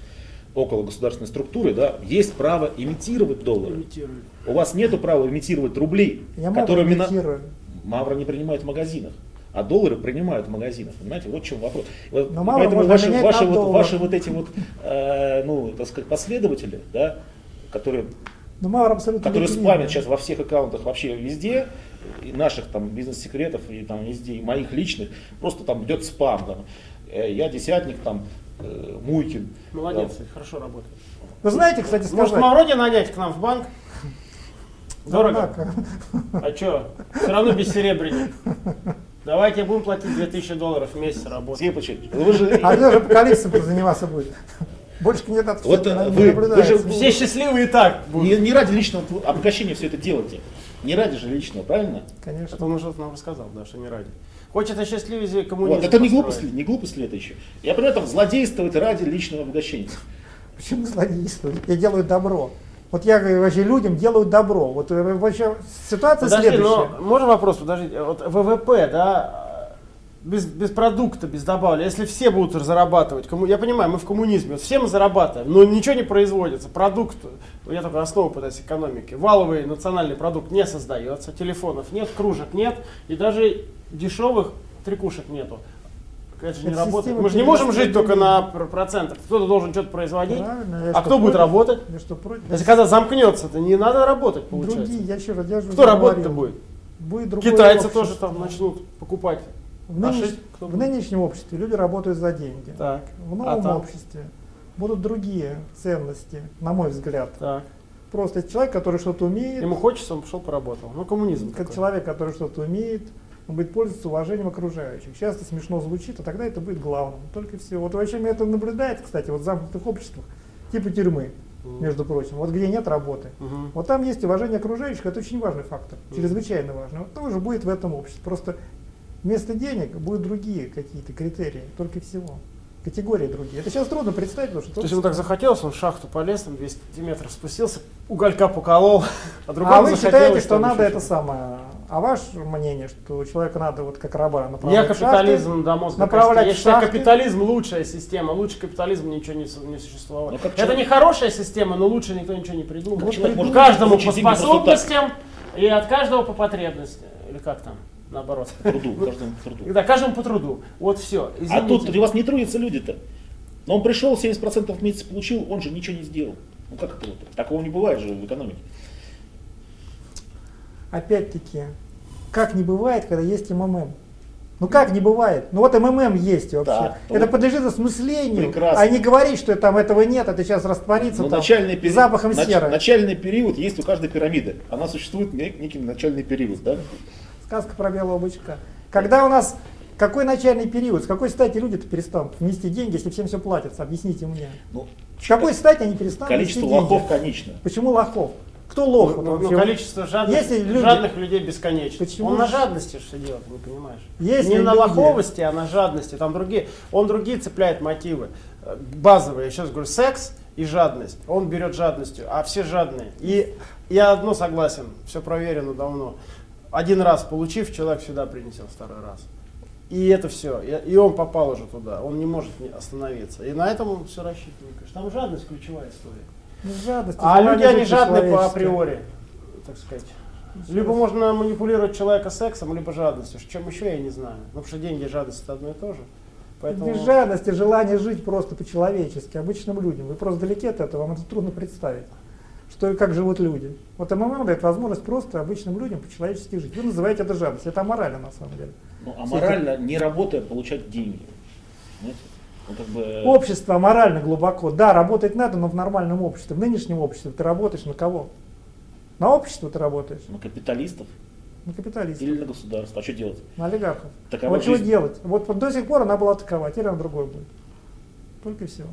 около государственной структуры, да, есть право имитировать доллары. Имитирует. У вас нет права имитировать рубли, Я мина- имитирую. Мавра не принимает в магазинах. А доллары принимают в магазинах. Понимаете, вот в чем вопрос. Вот Но поэтому ваши, ваши, вот, доллар. ваши вот эти вот, э, ну, так сказать, последователи, да, которые Но Мавр абсолютно которые спамят сейчас во всех аккаунтах вообще везде, и наших там бизнес-секретов, и там везде, и моих личных, просто там идет спам. Там. Э, Я десятник, там, э, Муйкин. Молодец, Там. хорошо работает. Вы знаете, кстати, сказать... Может, Мавроди нанять к нам в банк? Дорого. Однако, А что? Все равно без серебряник. Давайте будем платить 2000 долларов в месяц работать. Сергей Павлович, вы же, А кто же апокалипсисом заниматься будет? Больше кандидатов Вот, э, вы- вы же- Все счастливые и так будут. не, не ради личного обогащения все это делаете. Не ради же личного, правильно? Конечно. Это он уже нам рассказал, да, что не ради. Хочет осчастливить коммунизм. Вот, это не глупость ли? Не глупость ли это еще? Я понимаю, там злодействовать ради личного обогащения. Почему злодействуют? Я делаю добро. Вот я говорю, вообще людям делаю добро. Вот э, вообще ситуация Подожди, следующая. но можно вопрос, подождите, вот ВВП, да, без, без продукта, без добавки, если все будут зарабатывать, комму- я понимаю, мы в коммунизме, вот все мы зарабатываем, но ничего не производится, продукт, я только основу пытаюсь экономики, валовый национальный продукт не создается, телефонов нет, кружек нет, и даже дешевых трикушек нету. Это же не работает. Мы же не можем жить только на процентах. Кто-то должен что-то производить. Правильно, А кто будет работать? Что, против? Если когда замкнется, то не надо работать, получается. Другие, я еще раз, я Кто работать-то будет? Будет Китайцы общество. тоже там начнут покупать. В, А нынеш- кто в нынешнем обществе люди работают за деньги. Так, В а новом там? обществе будут другие ценности, на мой взгляд. так. Просто человек, который что-то умеет, Ему хочется, он пошел поработал. Ну, коммунизм как такой. человек, который что-то умеет, он будет пользоваться уважением окружающих. Часто смешно звучит, а тогда это будет главным. Только все. Вот вообще это наблюдается, кстати, вот в замкнутых обществах, типа тюрьмы, Мгм. между прочим, вот где нет работы. Мгм. Вот там есть уважение окружающих, это очень важный фактор, Мгм. чрезвычайно важный. Вот тоже будет в этом обществе. Просто вместо денег будут другие какие-то критерии, только всего. Категории другие. Это сейчас трудно представить, потому что... То есть ему так захотелось, он в шахту полез, там 200 метров спустился, уголька поколол, а а другому вы захотелось, считаете, что надо это самое... А ваше мнение, что человека надо вот как раба направлять Я в шахты? капитализм до мозга направлять. Я считаю, капитализм лучшая система. Лучше капитализма ничего не, не существовало. Ну, Это человек- не хорошая система, но лучше никто ничего не придумал. Человек может каждому по способностям и от каждого по потребностям. Или как там? Наоборот. Труду, каждому труду. Да, каждому по труду. Вот все. А тут у вас не трудятся люди-то. Но он пришел, 70% в месяц получил, он же ничего не сделал. Ну как это вот? Такого не бывает же в экономике. Опять-таки, как не бывает, когда есть МММ? Ну как не бывает? Ну вот МММ есть вообще. Да, это вот подлежит осмыслению, прекрасно. а не говорить, что там этого нет, это сейчас растворится Но там, начальный, пери- запахом нач- серы. начальный период есть у каждой пирамиды. Она существует нек- некий начальный период. Да? Сказка про белого бычка. Когда у нас какой начальный период? С какой стати люди-то перестанут внести деньги, если всем все платится? Объясните мне. Ну, С какой стати они перестанут количество лохов конечно. Почему лохов? Кто лох? Ну, вот ну, количество жадных, Если люди- жадных людей бесконечно. Почему Он на жадности что делает, не понимаешь? Если не на люди- лоховости, а на жадности. Там другие, он другие цепляет мотивы. Э, Базовые, я сейчас говорю, секс и жадность. Он берет жадностью, а все жадные. И я одно согласен, все проверено давно. Один раз получив, человек сюда принесет второй раз. И это все. И он попал уже туда. Он не может остановиться. И на этом он все рассчитывает. Там жадность ключевая история. Ну, жадность, А люди, они жадны по априори, так сказать. Либо можно манипулировать человека сексом, либо жадностью. Чем еще, я не знаю. Ну, потому что деньги и жадность это одно и то же. Поэтому... Без жадности, желание жить просто по-человечески, обычным людям. Вы просто далеки от этого, вам это трудно представить. Что и как живут люди. Вот МММ дает возможность просто обычным людям по-человечески жить. Вы называете это жадность. Это аморально на самом деле. Ну, а морально, не работая, получать деньги. Знаете? Ну, как бы, Общество аморально глубоко. Да, работать надо, но в нормальном обществе. В нынешнем обществе ты работаешь на кого? На общество ты работаешь? на капиталистов На капиталистов, или на государство. А что делать? на олигархов. Такова вот что жизнь. делать? Вот, вот до сих пор она была такова, теперь она другой будет. Только и всего.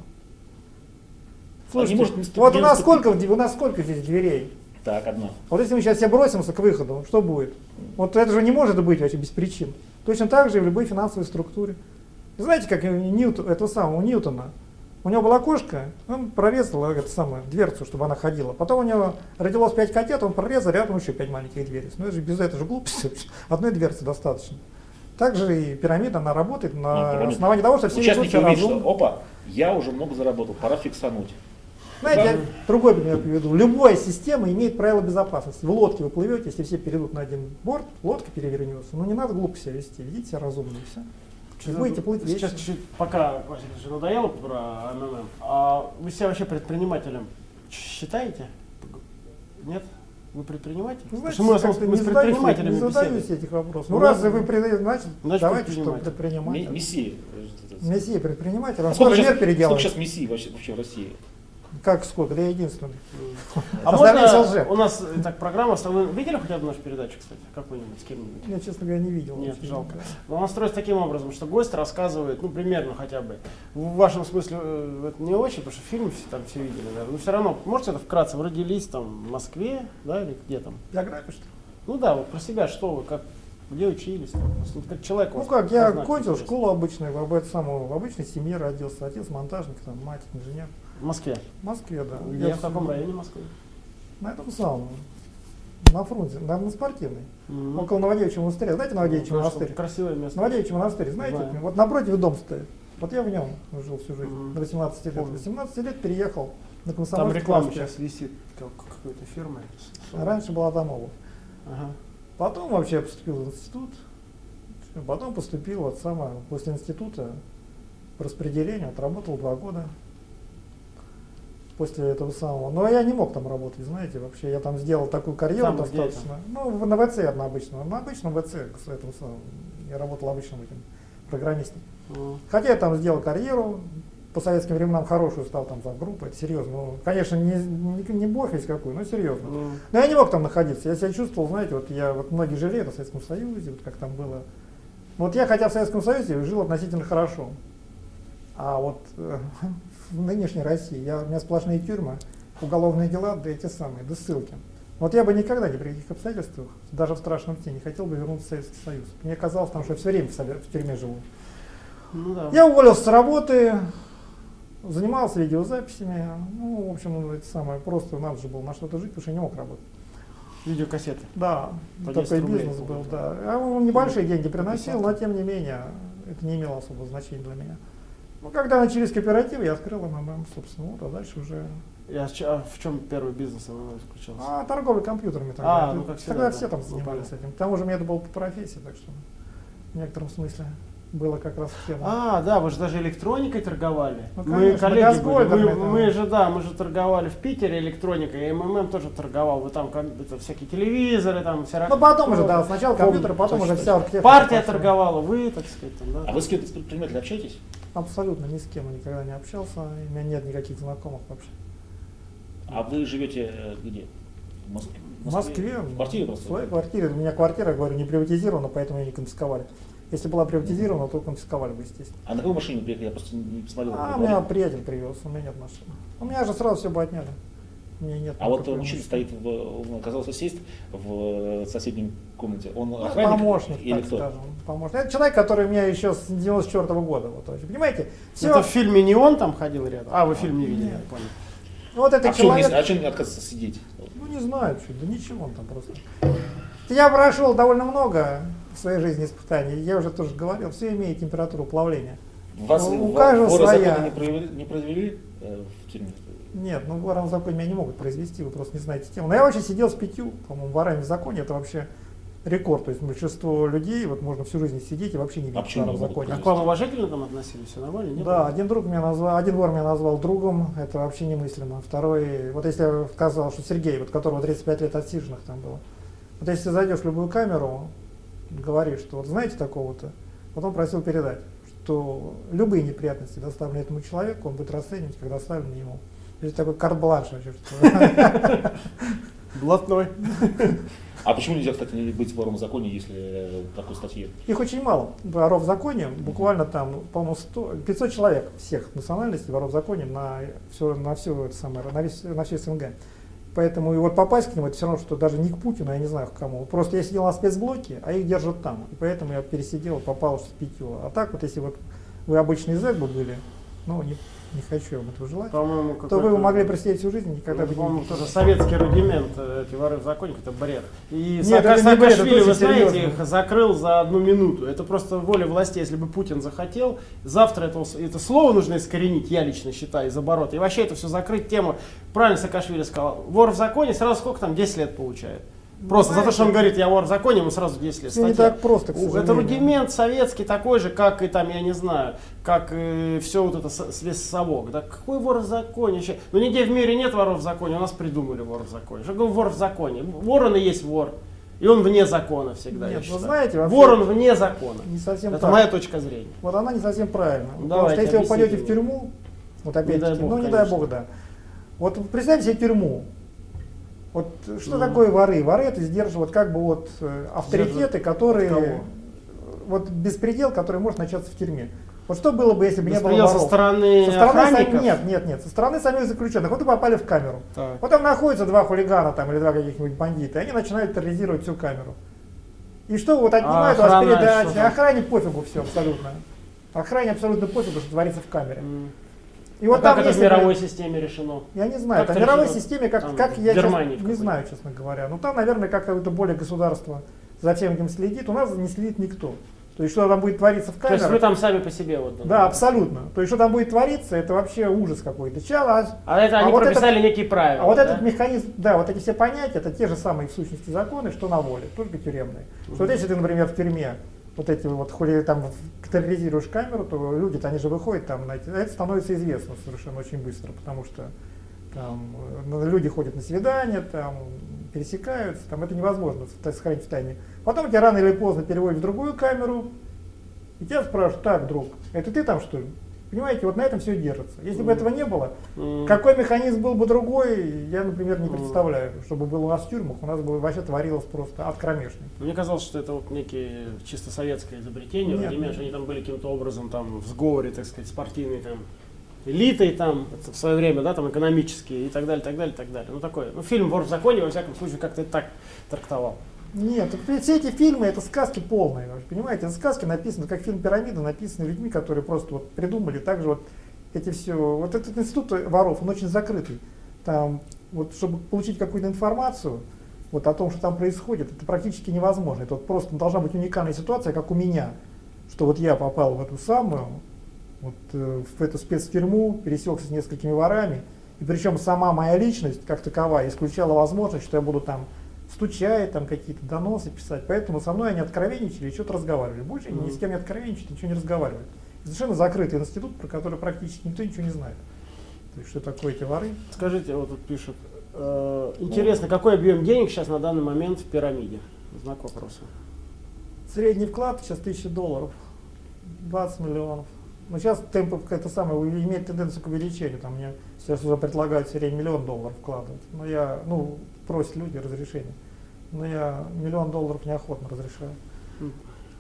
Слушайте, может вот у нас, сколько, у нас сколько здесь дверей? Так, одна. Вот если мы сейчас все бросимся к выходу, что будет? Вот это же не может быть вообще без причин. Точно так же и в любой финансовой структуре. Знаете, как Ньютон, это самое, у Ньютона, у него была кошка, он прорезал эту самую дверцу, чтобы она ходила. Потом у него родилось пять котят, он прорезал, рядом еще пять маленьких дверей. Ну это же без этого же глупости. вообще. Одной дверцы достаточно. Также и пирамида, она работает Ну, на пирамида. основании того, что все ведут Участники себя увидят, что, опа, я уже много заработал, пора фиксануть. Знаете, Да. я другой пример приведу. Любая система имеет правила безопасности. В лодке вы плывете, если все перейдут на один борт, лодка перевернется. Но не надо глупо себя вести, ведите себя разумно и все. Что-то Будете плыть Сейчас вечно. чуть-чуть, пока Василий Ильич, надоело про МММ, а вы себя вообще предпринимателем считаете? Нет? Вы предприниматель? Вы Потому знаете, что мы, основном, мы с задаюсь, предпринимателями не задаюсь этих вопросов. Ну, Ну, раз вы предприниматель, значит, Значит, давайте, что предприниматель. Мессия. Мессия предприниматель, А сколько сейчас, сколько сейчас мессий вообще, вообще в России? Как сколько? Да я единственный. А Остальные можно, у нас э, так программа, вы видели хотя бы нашу передачу, кстати, какую-нибудь, с кем-нибудь? Я, честно говоря, не видел. Нет, жалко. Но она строится таким образом, что гость рассказывает, ну, примерно хотя бы. В вашем смысле э, это не очень, потому что фильм все там все видели, наверное. Но все равно, можете это вкратце, вы родились там в Москве, да, или где там? Биография, что ли? Ну да, вот про себя, что вы, как, где учились, просто как человек Ну как, я кончил школу обычную, в, самом, в обычной семье родился. Отец монтажник, там, мать инженер. В Москве. В Москве, да. Где, Я в каком районе Москвы? На этом самом, на фрунзе, на, на спортивной. Мгм. Около Новодевичьего монастыря. Знаете Новодевичий Ну, монастырь? Красивое место. Новодевичий монастырь, знаете? Знаю. Вот напротив дом стоит. Вот я в нем жил всю жизнь, Мгм. до 18 лет. Помню. До 17 лет переехал на Там Комсомольский реклама проспект. сейчас висит как, какой-то фирмы. Раньше была Домова. Ага. Потом вообще я поступил в институт. Потом поступил вот самое, после института по распределению, отработал два года после этого самого. Но я не мог там работать, знаете, вообще. Я там сделал такую карьеру где достаточно. Ну, на ВЦ на обычном. На обычном ВЦ, с этого самого. Я работал обычным этим программистом. Мгм. Хотя я там сделал карьеру, по советским временам хорошую стал там за группу, это серьезно. Ну, конечно, не, не, не бог весь какой, но серьезно. Ну, Но я не мог там находиться. Я себя чувствовал, знаете, вот я вот многие жалеют о Советском Союзе, вот как там было. Вот я хотя в Советском Союзе жил относительно хорошо. А вот э, в нынешней России я, у меня сплошные тюрьмы, уголовные дела, да эти самые, да ссылки. Вот я бы никогда ни при каких обстоятельствах, даже в страшном сне, не хотел бы вернуться в Советский Союз. Мне казалось, там, что я все время в, сове- в тюрьме живу. ну да. Я уволился с работы, занимался видеозаписями. Ну, в общем, ну, это самое, просто надо же было на что-то жить, потому что я не мог работать. Видеокассеты. Да, По такой 10 рублей, бизнес был, да. А он небольшие деньги приносил, 50. но тем не менее это не имело особого значения для меня. Ну, когда начались кооперативы, я открыл МММ, собственно, вот, а дальше уже... Я, а в чем первый бизнес заключался? А, торговля компьютерами тогда. А, ну, как всегда, тогда да. все там Ну, занимались понятно. этим. К тому же мне это было по профессии, так что в некотором смысле было как раз в тему. А, да, вы же даже электроникой торговали. Ну, мы конечно, коллеги были. Мы, там. мы же, да, мы же торговали в Питере электроникой, и МММ тоже торговал. Вы там это, всякие телевизоры, там вся Ну, потом уже, да, сначала компьютер, потом точно, уже вся архитектура. Партия пошла. торговала, вы, так сказать, там, да. А вы с кем-то из предпринимателей общаетесь? Абсолютно ни с кем никогда не общался, у меня нет никаких знакомых вообще. А вы живете э, где? В Москве? В Москве, В квартире в просто? своей квартире. У меня квартира, я говорю, не приватизирована, поэтому ее не конфисковали. Если была приватизирована, то конфисковали бы, естественно. А на какой машине приехали? Я просто не посмотрел. А, у меня приятель привез, у меня нет машины. У меня же сразу все бы отняли. У меня нет А вот мужчина стоит, в, он оказался сесть в э, соседней комнате. Он Ну, охранник помощник, или так кто? скажем. Помощник. Это человек, который у меня еще с 94 года. Вот, вообще. Понимаете? Все, Это в фильме не он там ходил рядом? А, вы фильм не видели, Нет. я понял. вот это А человек... а в чем не отказаться сидеть? Ну не знаю, что, да ничего он там просто. Я прошел довольно много в своей жизни испытаний. Я уже тоже говорил, все имеет температуру плавления. Вас Ну, у каждого своя. не провели, не произвели э, в тюрьме? Нет, ну ворам в законе меня не могут произвести, вы просто не знаете тему. Но я вообще сидел с пятью, по-моему, ворами в законе, это вообще рекорд. То есть большинство людей, вот можно всю жизнь сидеть и вообще не видеть почему воров в законе. А к вам уважительно там относились? Все нормально? Не Да, было? один друг меня назвал, один вор меня назвал другом, это вообще немыслимо. Второй, вот если я сказал, что Сергей, вот которого 35 лет отсиженных там было, вот если ты зайдешь в любую камеру, говоришь, что вот знаете такого-то, вот он просил передать, что любые неприятности, доставленные этому человеку, он будет расценивать, как доставлены ему. То есть такой. Что... Блатной. А почему нельзя, кстати, не быть вором в законе, если такой статьи? Их очень мало. Воров в законе, буквально там, по-моему, 100, 500 человек всех национальностей воров в законе на все, на все это самое, на, весь, на всю СНГ. Поэтому и вот попасть к ним, это все равно, что даже не к Путину, я не знаю к кому. Просто я сидел на спецблоке, а их держат там. И поэтому я пересидел, попал с пятью. А так вот, если вот вы обычный зэк бы были, ну, не, не хочу вам этого желать, По-моему, то вы могли просидеть всю жизнь никогда Ну, бы по-моему, не... тоже советский рудимент, э, эти воры в законе, это бред. И Нет, это не бред, это Саакашвили, вы знаете, серьезно. их закрыл за одну минуту. Это просто воля власти, если бы Путин захотел, завтра это, это слово нужно искоренить, я лично считаю, из оборота. И вообще это все закрыть тему. Правильно Саакашвили сказал, вор в законе сразу сколько там, 10 лет получает. Просто за то, что он говорит, я вор в законе, ему сразу 10 лет. Всё не статья. так просто, к У- Это сожалению. рудимент советский такой же, как и там, я не знаю, как все вот это с- совок. Да какой вор в законе? Ну нигде в мире нет воров в законе, у нас придумали вор в законе. Что такое вор в законе? Вор он и есть вор. И он вне закона всегда. Нет, вы считаю. знаете, вообще- вор он вне закона. Не совсем Это так. моя точка зрения. Вот она не совсем правильна. Потому Давайте, что если вы пойдете в мне. тюрьму, вот опять дай таки, бог, ну не дай бог, да. Вот представьте себе тюрьму. Вот что Мгм. такое воры? Воры это сдерживают как бы вот э, авторитеты, которые кого? вот беспредел, который может начаться в тюрьме. Вот что было бы, если бы не было Беспредел со воров? стороны Со стороны сами- охранников? нет, нет, нет, со стороны самих заключенных. Вот вы попали в камеру. Так. Вот там находятся два хулигана там, или два каких-нибудь бандита, и они начинают терроризировать всю камеру. И что, вот отнимают у вас передачи, охране пофигу все абсолютно. Охране абсолютно пофигу, что творится в камере. М. И вот а там как это в если бы- мировой системе решено? Я не знаю, как это в мировой решено? системе, как, Там, как я Германии не знаю, честно говоря. Ну там, наверное, как-то это более государство за всем этим следит. У нас не следит никто. То есть, что там будет твориться в То есть вы камерах? там сами по себе вот. Да, абсолютно. То есть, что там будет твориться, это вообще ужас какой-то. Ча- а- А это А они вот прописали некие правила. А вот да? этот механизм, да, вот эти все понятия, это те же самые в сущности законы, что на воле, только тюремные. Что вот если ты, например, в тюрьме вот эти вот хули там терроризируешь камеру, то люди-то они же выходят там, на эти- это становится известно совершенно очень быстро, потому что там э, люди ходят на свидания, там пересекаются, там это невозможно сохранить в тайне. Потом тебя рано или поздно переводят в другую камеру, и тебя спрашивают, так, друг, это ты там что ли? Понимаете, вот на этом все держится. Если бы Мгм. этого не было, М. какой механизм был бы другой, я, например, не представляю. Чтобы было у нас в тюрьмах, у нас бы вообще творилось просто кромешный. Мне казалось, что это вот некие чисто советское изобретение, Нет, нет. они там были каким-то образом там в сговоре, так сказать, спортивной там элитой там в свое время, да, там экономические и так далее, так далее, так далее. Ну такое. Ну фильм «Вор в законе» во всяком случае как-то так трактовал. Нет, все эти фильмы это сказки полные. Понимаете, это сказки написаны, как фильм Пирамида, написаны людьми, которые просто вот придумали. Также вот эти все. Вот этот институт воров, он очень закрытый. Там, вот, чтобы получить какую-то информацию вот, о том, что там происходит, это практически невозможно. Это вот просто должна быть уникальная ситуация, как у меня, что вот я попал в эту самую, вот, э, в эту спецтюрьму, пересекся с несколькими ворами, и причем сама моя личность, как таковая, исключала возможность, что я буду там стучать, там какие-то доносы писать. Поэтому со мной они откровенничали и что-то разговаривали. Больше они ни с кем не откровенничают, ничего не разговаривают. Совершенно закрытый институт, про который практически никто ничего не знает. То есть, что такое эти воры? Скажите, вот тут пишут, э, интересно, какой объем денег сейчас на данный момент в пирамиде? Знак вопроса. Средний вклад сейчас 1000 долларов, 20 миллионов. Но сейчас темпы это самое имеет тенденцию к увеличению. Там мне сейчас уже предлагают в среднем миллион долларов вкладывать. Но я, ну, просят люди разрешения. Но я миллион долларов неохотно разрешаю. М.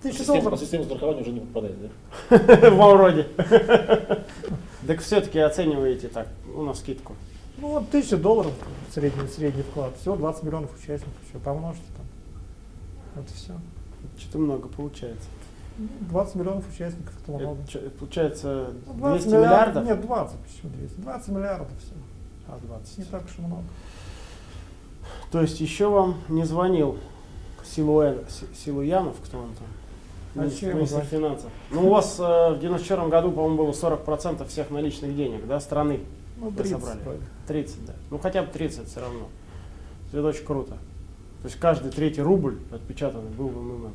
Тысяча Система, долларов. системе страхования уже не попадает, да? В вроде. Так все-таки оцениваете так, ну, на скидку. Ну вот тысяча долларов средний, средний вклад. Всего 20 миллионов участников. Все, помножьте там. Вот и все. Что-то много получается. 20 миллионов участников, это много. Это получается Ну, 20 200 миллиардов? Нет, 20, почему 200? 20 миллиардов все. А, 20. Не так уж и много. То есть еще вам не звонил Силуэн, Си- Силуянов, кто он там? А Министр, финансов. Ну, у вас э, в 94 году, по-моему, было 40% всех наличных денег, да, страны Ну, вы 30 собрали. вроде. 30, да. Ну, хотя бы 30 все равно. Это очень круто. То есть каждый третий рубль отпечатанный был в МММ.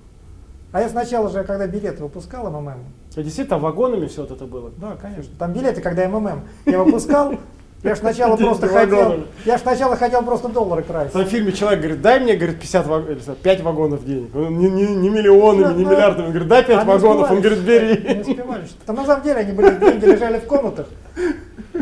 А я сначала же, когда билеты выпускал МММ, А действительно вагонами все вот это было? да, конечно, там билеты, когда МММ я выпускал, я ж сначала просто хотел, я ж сначала хотел просто доллары красть. Там в фильме человек говорит, дай мне, говорит, 50 ваг... или 5 вагонов денег. Он не, не- не миллионами, не Да, да. миллиардами. Он говорит, дай 5 Они вагонов. Он говорит, что- Не бери. успевали. Там на самом деле они были, деньги лежали в комнатах.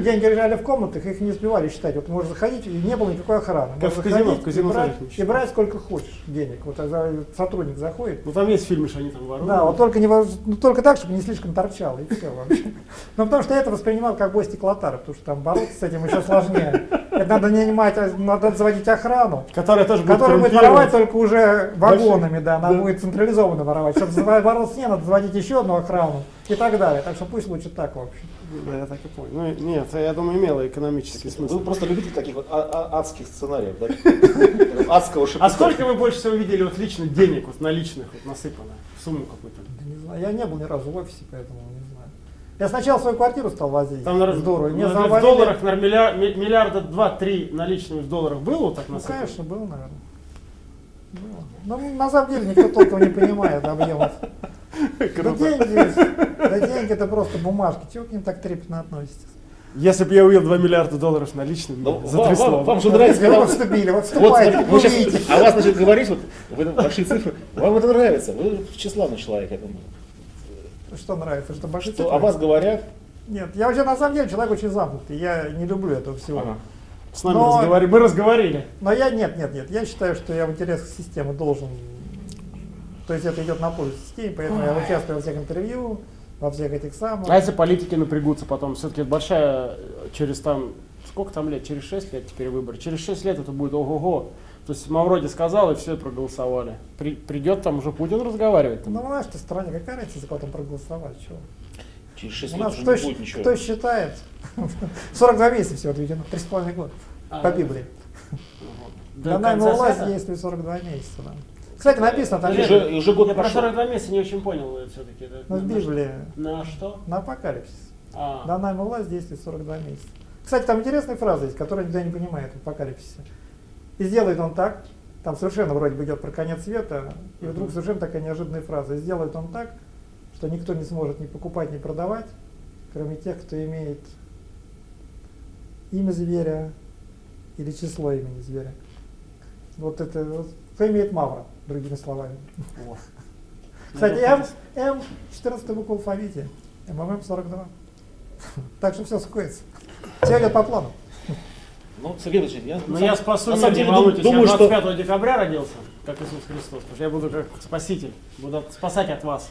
Деньги лежали в комнатах, их не успевали считать. Вот можно заходить, и не было никакой охраны. Как в казино, заходить в казино и, брать, и брать сколько хочешь денег. Вот тогда сотрудник заходит. Ну там есть фильмы, что они там воруют. Да, вот только, не, ну, только так, чтобы не слишком торчало, и все вообще. Ну, потому что я это воспринимал как бой стеклотара, потому что там бороться с этим еще сложнее. Это надо не нанимать, а надо заводить охрану, Которая тоже будет которая будет воровать только уже вагонами, да, она будет централизованно воровать. Чтобы бороться с ней, надо заводить еще одну охрану и так далее. Так что пусть лучше так, в общем. Да, я так и понял. Ну, нет, я думаю, имело экономический смысл. Вы просто любитель таких вот а- а- адских сценариев, да? Адского шепота. А сколько вы больше всего видели вот лично денег, вот наличных, вот насыпано, в сумму какую-то? Да не знаю, я не был ни разу в офисе, поэтому не знаю. Я сначала свою квартиру стал возить. Там, наверное, здорово. ну, Мне наверное, в завалили- долларах, наверное, миллиар- ми- миллиарда два-три наличными в долларах было вот так Ну, насыпано? конечно, был, наверное. Было. Но на самом деле никто толком не понимает объемов. Да деньги, да деньги это просто бумажки. Чего к ним так трепетно относитесь? Если бы я увидел 2 миллиарда долларов наличными, Ну, затрясло. вам- вам же нравится, Вы когда... вот вступили, вот Вот, вступайте, смотри, вы сейчас, а вас начнут говорить, вот, вы большие цифры, вам это нравится, вы тщеславный человек, я думаю. Что нравится, что большие Что цифры? о вас говорят, Нет, я вообще на самом деле человек очень замкнутый, я не люблю этого всего. Ага. С нами Но- разговари- Мы разговорили. Но я нет, нет, нет, я считаю, что я в интересах системы должен, то есть это идет на пользу системе, поэтому я участвую во всех интервью, во всех этих самых. А если политики напрягутся потом, все-таки большая, э, через там, сколько там лет, через 6 лет теперь выборы, через 6 лет это будет ого-го. То есть Мавроди сказал, и все проголосовали. При- придет там уже Путин разговаривать. там. Ну, в нашей стране какая разница, за кого там проголосовать, чего? через 6 У лет нас уже кто, не будет ничего. кто считает? 42 месяца всего отведено, 3,5 года А, по Библии. до Данная конца власть действует 42 месяца. Да. Кстати, написано там, уже, уже год Я про прошел. 42 месяца не очень понял все-таки. ну, в Библии, На что? на апокалипсис. А, Данная власть действует 42 месяца. Кстати, там интересная фраза есть, которую никто не понимает в апокалипсисе. И сделает он так, там совершенно вроде бы идет про конец света, и вдруг совершенно такая неожиданная фраза. И сделает он так, что никто не сможет ни покупать, ни продавать, кроме тех, кто имеет имя зверя или число имени зверя. Вот это, вот, кто имеет Мавра, другими словами. о. Кстати, Ну, М, М 14 буква в алфавите, МММ 42. Так что все сходится. Все идет по плану. Ну, Сергей Владимирович, я, Ну на я спасу на самом деле волнуйтесь, думаю, я что 25 декабря родился, как Иисус Христос, потому что я буду как спаситель, буду спасать от вас.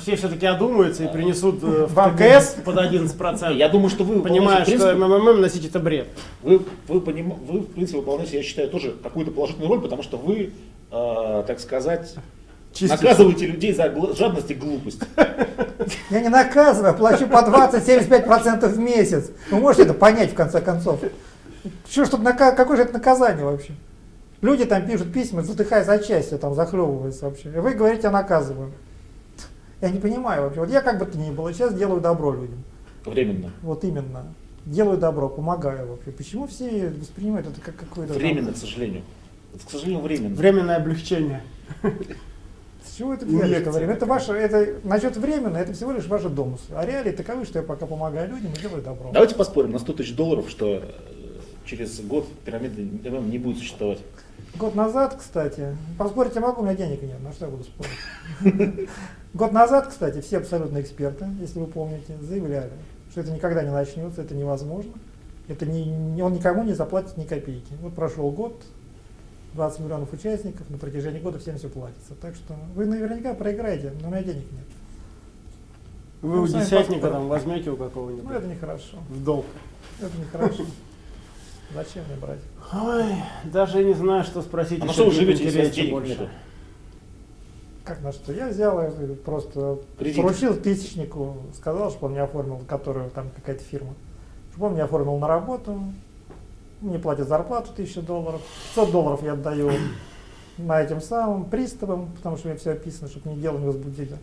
Все все-таки одумаются и принесут э, в ТКС под 11%. я думаю, что вы в что МММ носить это бред. вы, вы, вы, в принципе, выполняете, я считаю, тоже какую-то положительную роль, потому что вы, э, так сказать, Чистите. наказываете людей за жадность и глупость. Я не наказываю, плачу по 20-75% в месяц. Вы можете это понять в конце концов? Что нака- какое же это наказание вообще? Люди там пишут письма, затыхаясь от счастья, там захлебываются вообще. И вы говорите, я наказываю. Я не понимаю вообще. Вот я как бы то ни было, сейчас делаю добро людям. Временно. Вот именно. Делаю добро, помогаю вообще. Почему все воспринимают это как какое-то... там- Временно, к сожалению. К сожалению, временно. Временное облегчение. С чего это взяли, Инъекция это время? Это такая. ваше, это насчет временно, это всего лишь ваши домыслы. А реалии таковы, что я пока помогаю людям и делаю добро. Давайте поспорим на 100 тысяч долларов, что э, через год пирамиды ММ не будет существовать. Год назад, кстати, поспорить я могу, у меня денег нет, на что я буду спорить. Год назад, кстати, все абсолютно эксперты, если вы помните, заявляли, что это никогда не начнется, это невозможно. Это не- он никому не заплатит ни копейки. Вот прошел год, 20 миллионов участников, на протяжении года всем все платится. Так что вы наверняка проиграете, но у меня денег нет. Вы Ну, у десятника там возьмете у Ну какого-нибудь это нехорошо. в долг. Это нехорошо. Зачем мне брать? Ой, даже не знаю, что спросить. А на что вы живете, если денег больше. нету? Как на что? Я взял просто Кредит. поручил тысячнику, сказал, что он мне оформил, которую там какая-то фирма, чтобы он мне оформил на работу, мне платят зарплату 1000 долларов, 500 долларов я отдаю на этим самым приставам, потому что меня все описано, чтобы мне дело не возбудили.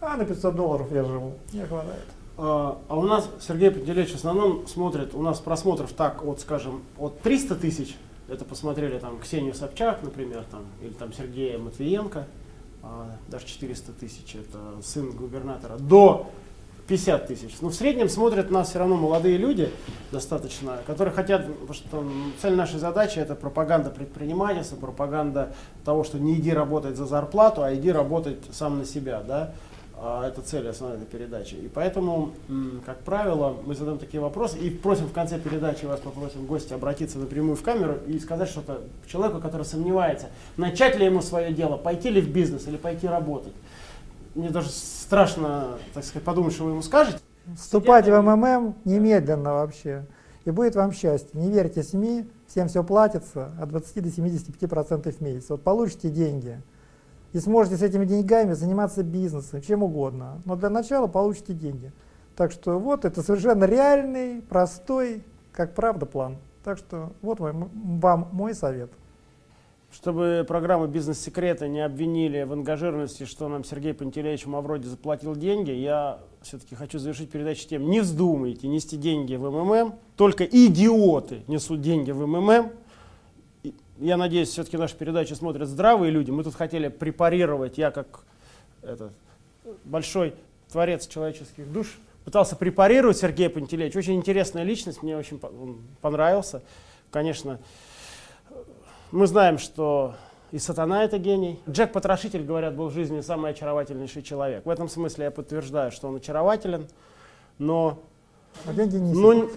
А на 500 долларов я живу, мне хватает. А а у нас Сергей Пантелеич в основном смотрит, у нас просмотров так, вот скажем, от 300 тысяч, это посмотрели там Ксению Собчак, например, там, или там Сергея Матвиенко, а, даже 400 тысяч, это сын губернатора, до 50 тысяч. Но в среднем смотрят нас все равно молодые люди достаточно, которые хотят, потому что цель нашей задачи это пропаганда предпринимательства, пропаганда того, что не иди работать за зарплату, а иди работать сам на себя, да. А, Это цель основной передачи. И поэтому, как правило, мы задаем такие вопросы и просим в конце передачи вас попросим гостя обратиться напрямую в камеру и сказать что-то человеку, который сомневается, начать ли ему свое дело, пойти ли в бизнес или пойти работать. Мне даже страшно, так сказать, подумать, что вы ему скажете. Вступайте в МММ немедленно вообще, и будет вам счастье. Не верьте СМИ, всем все платится от 20 до 75% в месяц. Вот получите деньги, и сможете с этими деньгами заниматься бизнесом, чем угодно. Но для начала получите деньги. Так что вот это совершенно реальный, простой, как правда, план. Так что вот мой, вам мой совет. Чтобы программа «Бизнес-секреты» не обвинили в ангажированности, что нам Сергей Пантелеевич Мавроди заплатил деньги, я все-таки хочу завершить передачу тем, не вздумайте нести деньги в МММ, только идиоты несут деньги в МММ. Я надеюсь, все-таки нашу передачу смотрят здравые люди. Мы тут хотели препарировать, я как этот, большой творец человеческих душ, пытался препарировать Сергея Пантелеевича. Очень интересная личность, мне очень по- он понравился. Конечно, мы знаем, что и сатана это гений. Джек Потрошитель, говорят, был в жизни самый очаровательнейший человек. В этом смысле я подтверждаю, что он очарователен, но, А деньги не ну,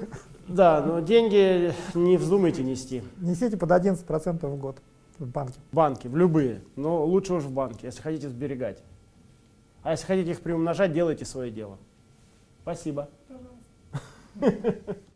да, но деньги не вздумайте нести. Несите под 11% в год в банке. В банке, в любые, но лучше уж в банке, если хотите сберегать. А если хотите их приумножать, делайте свое дело. Спасибо.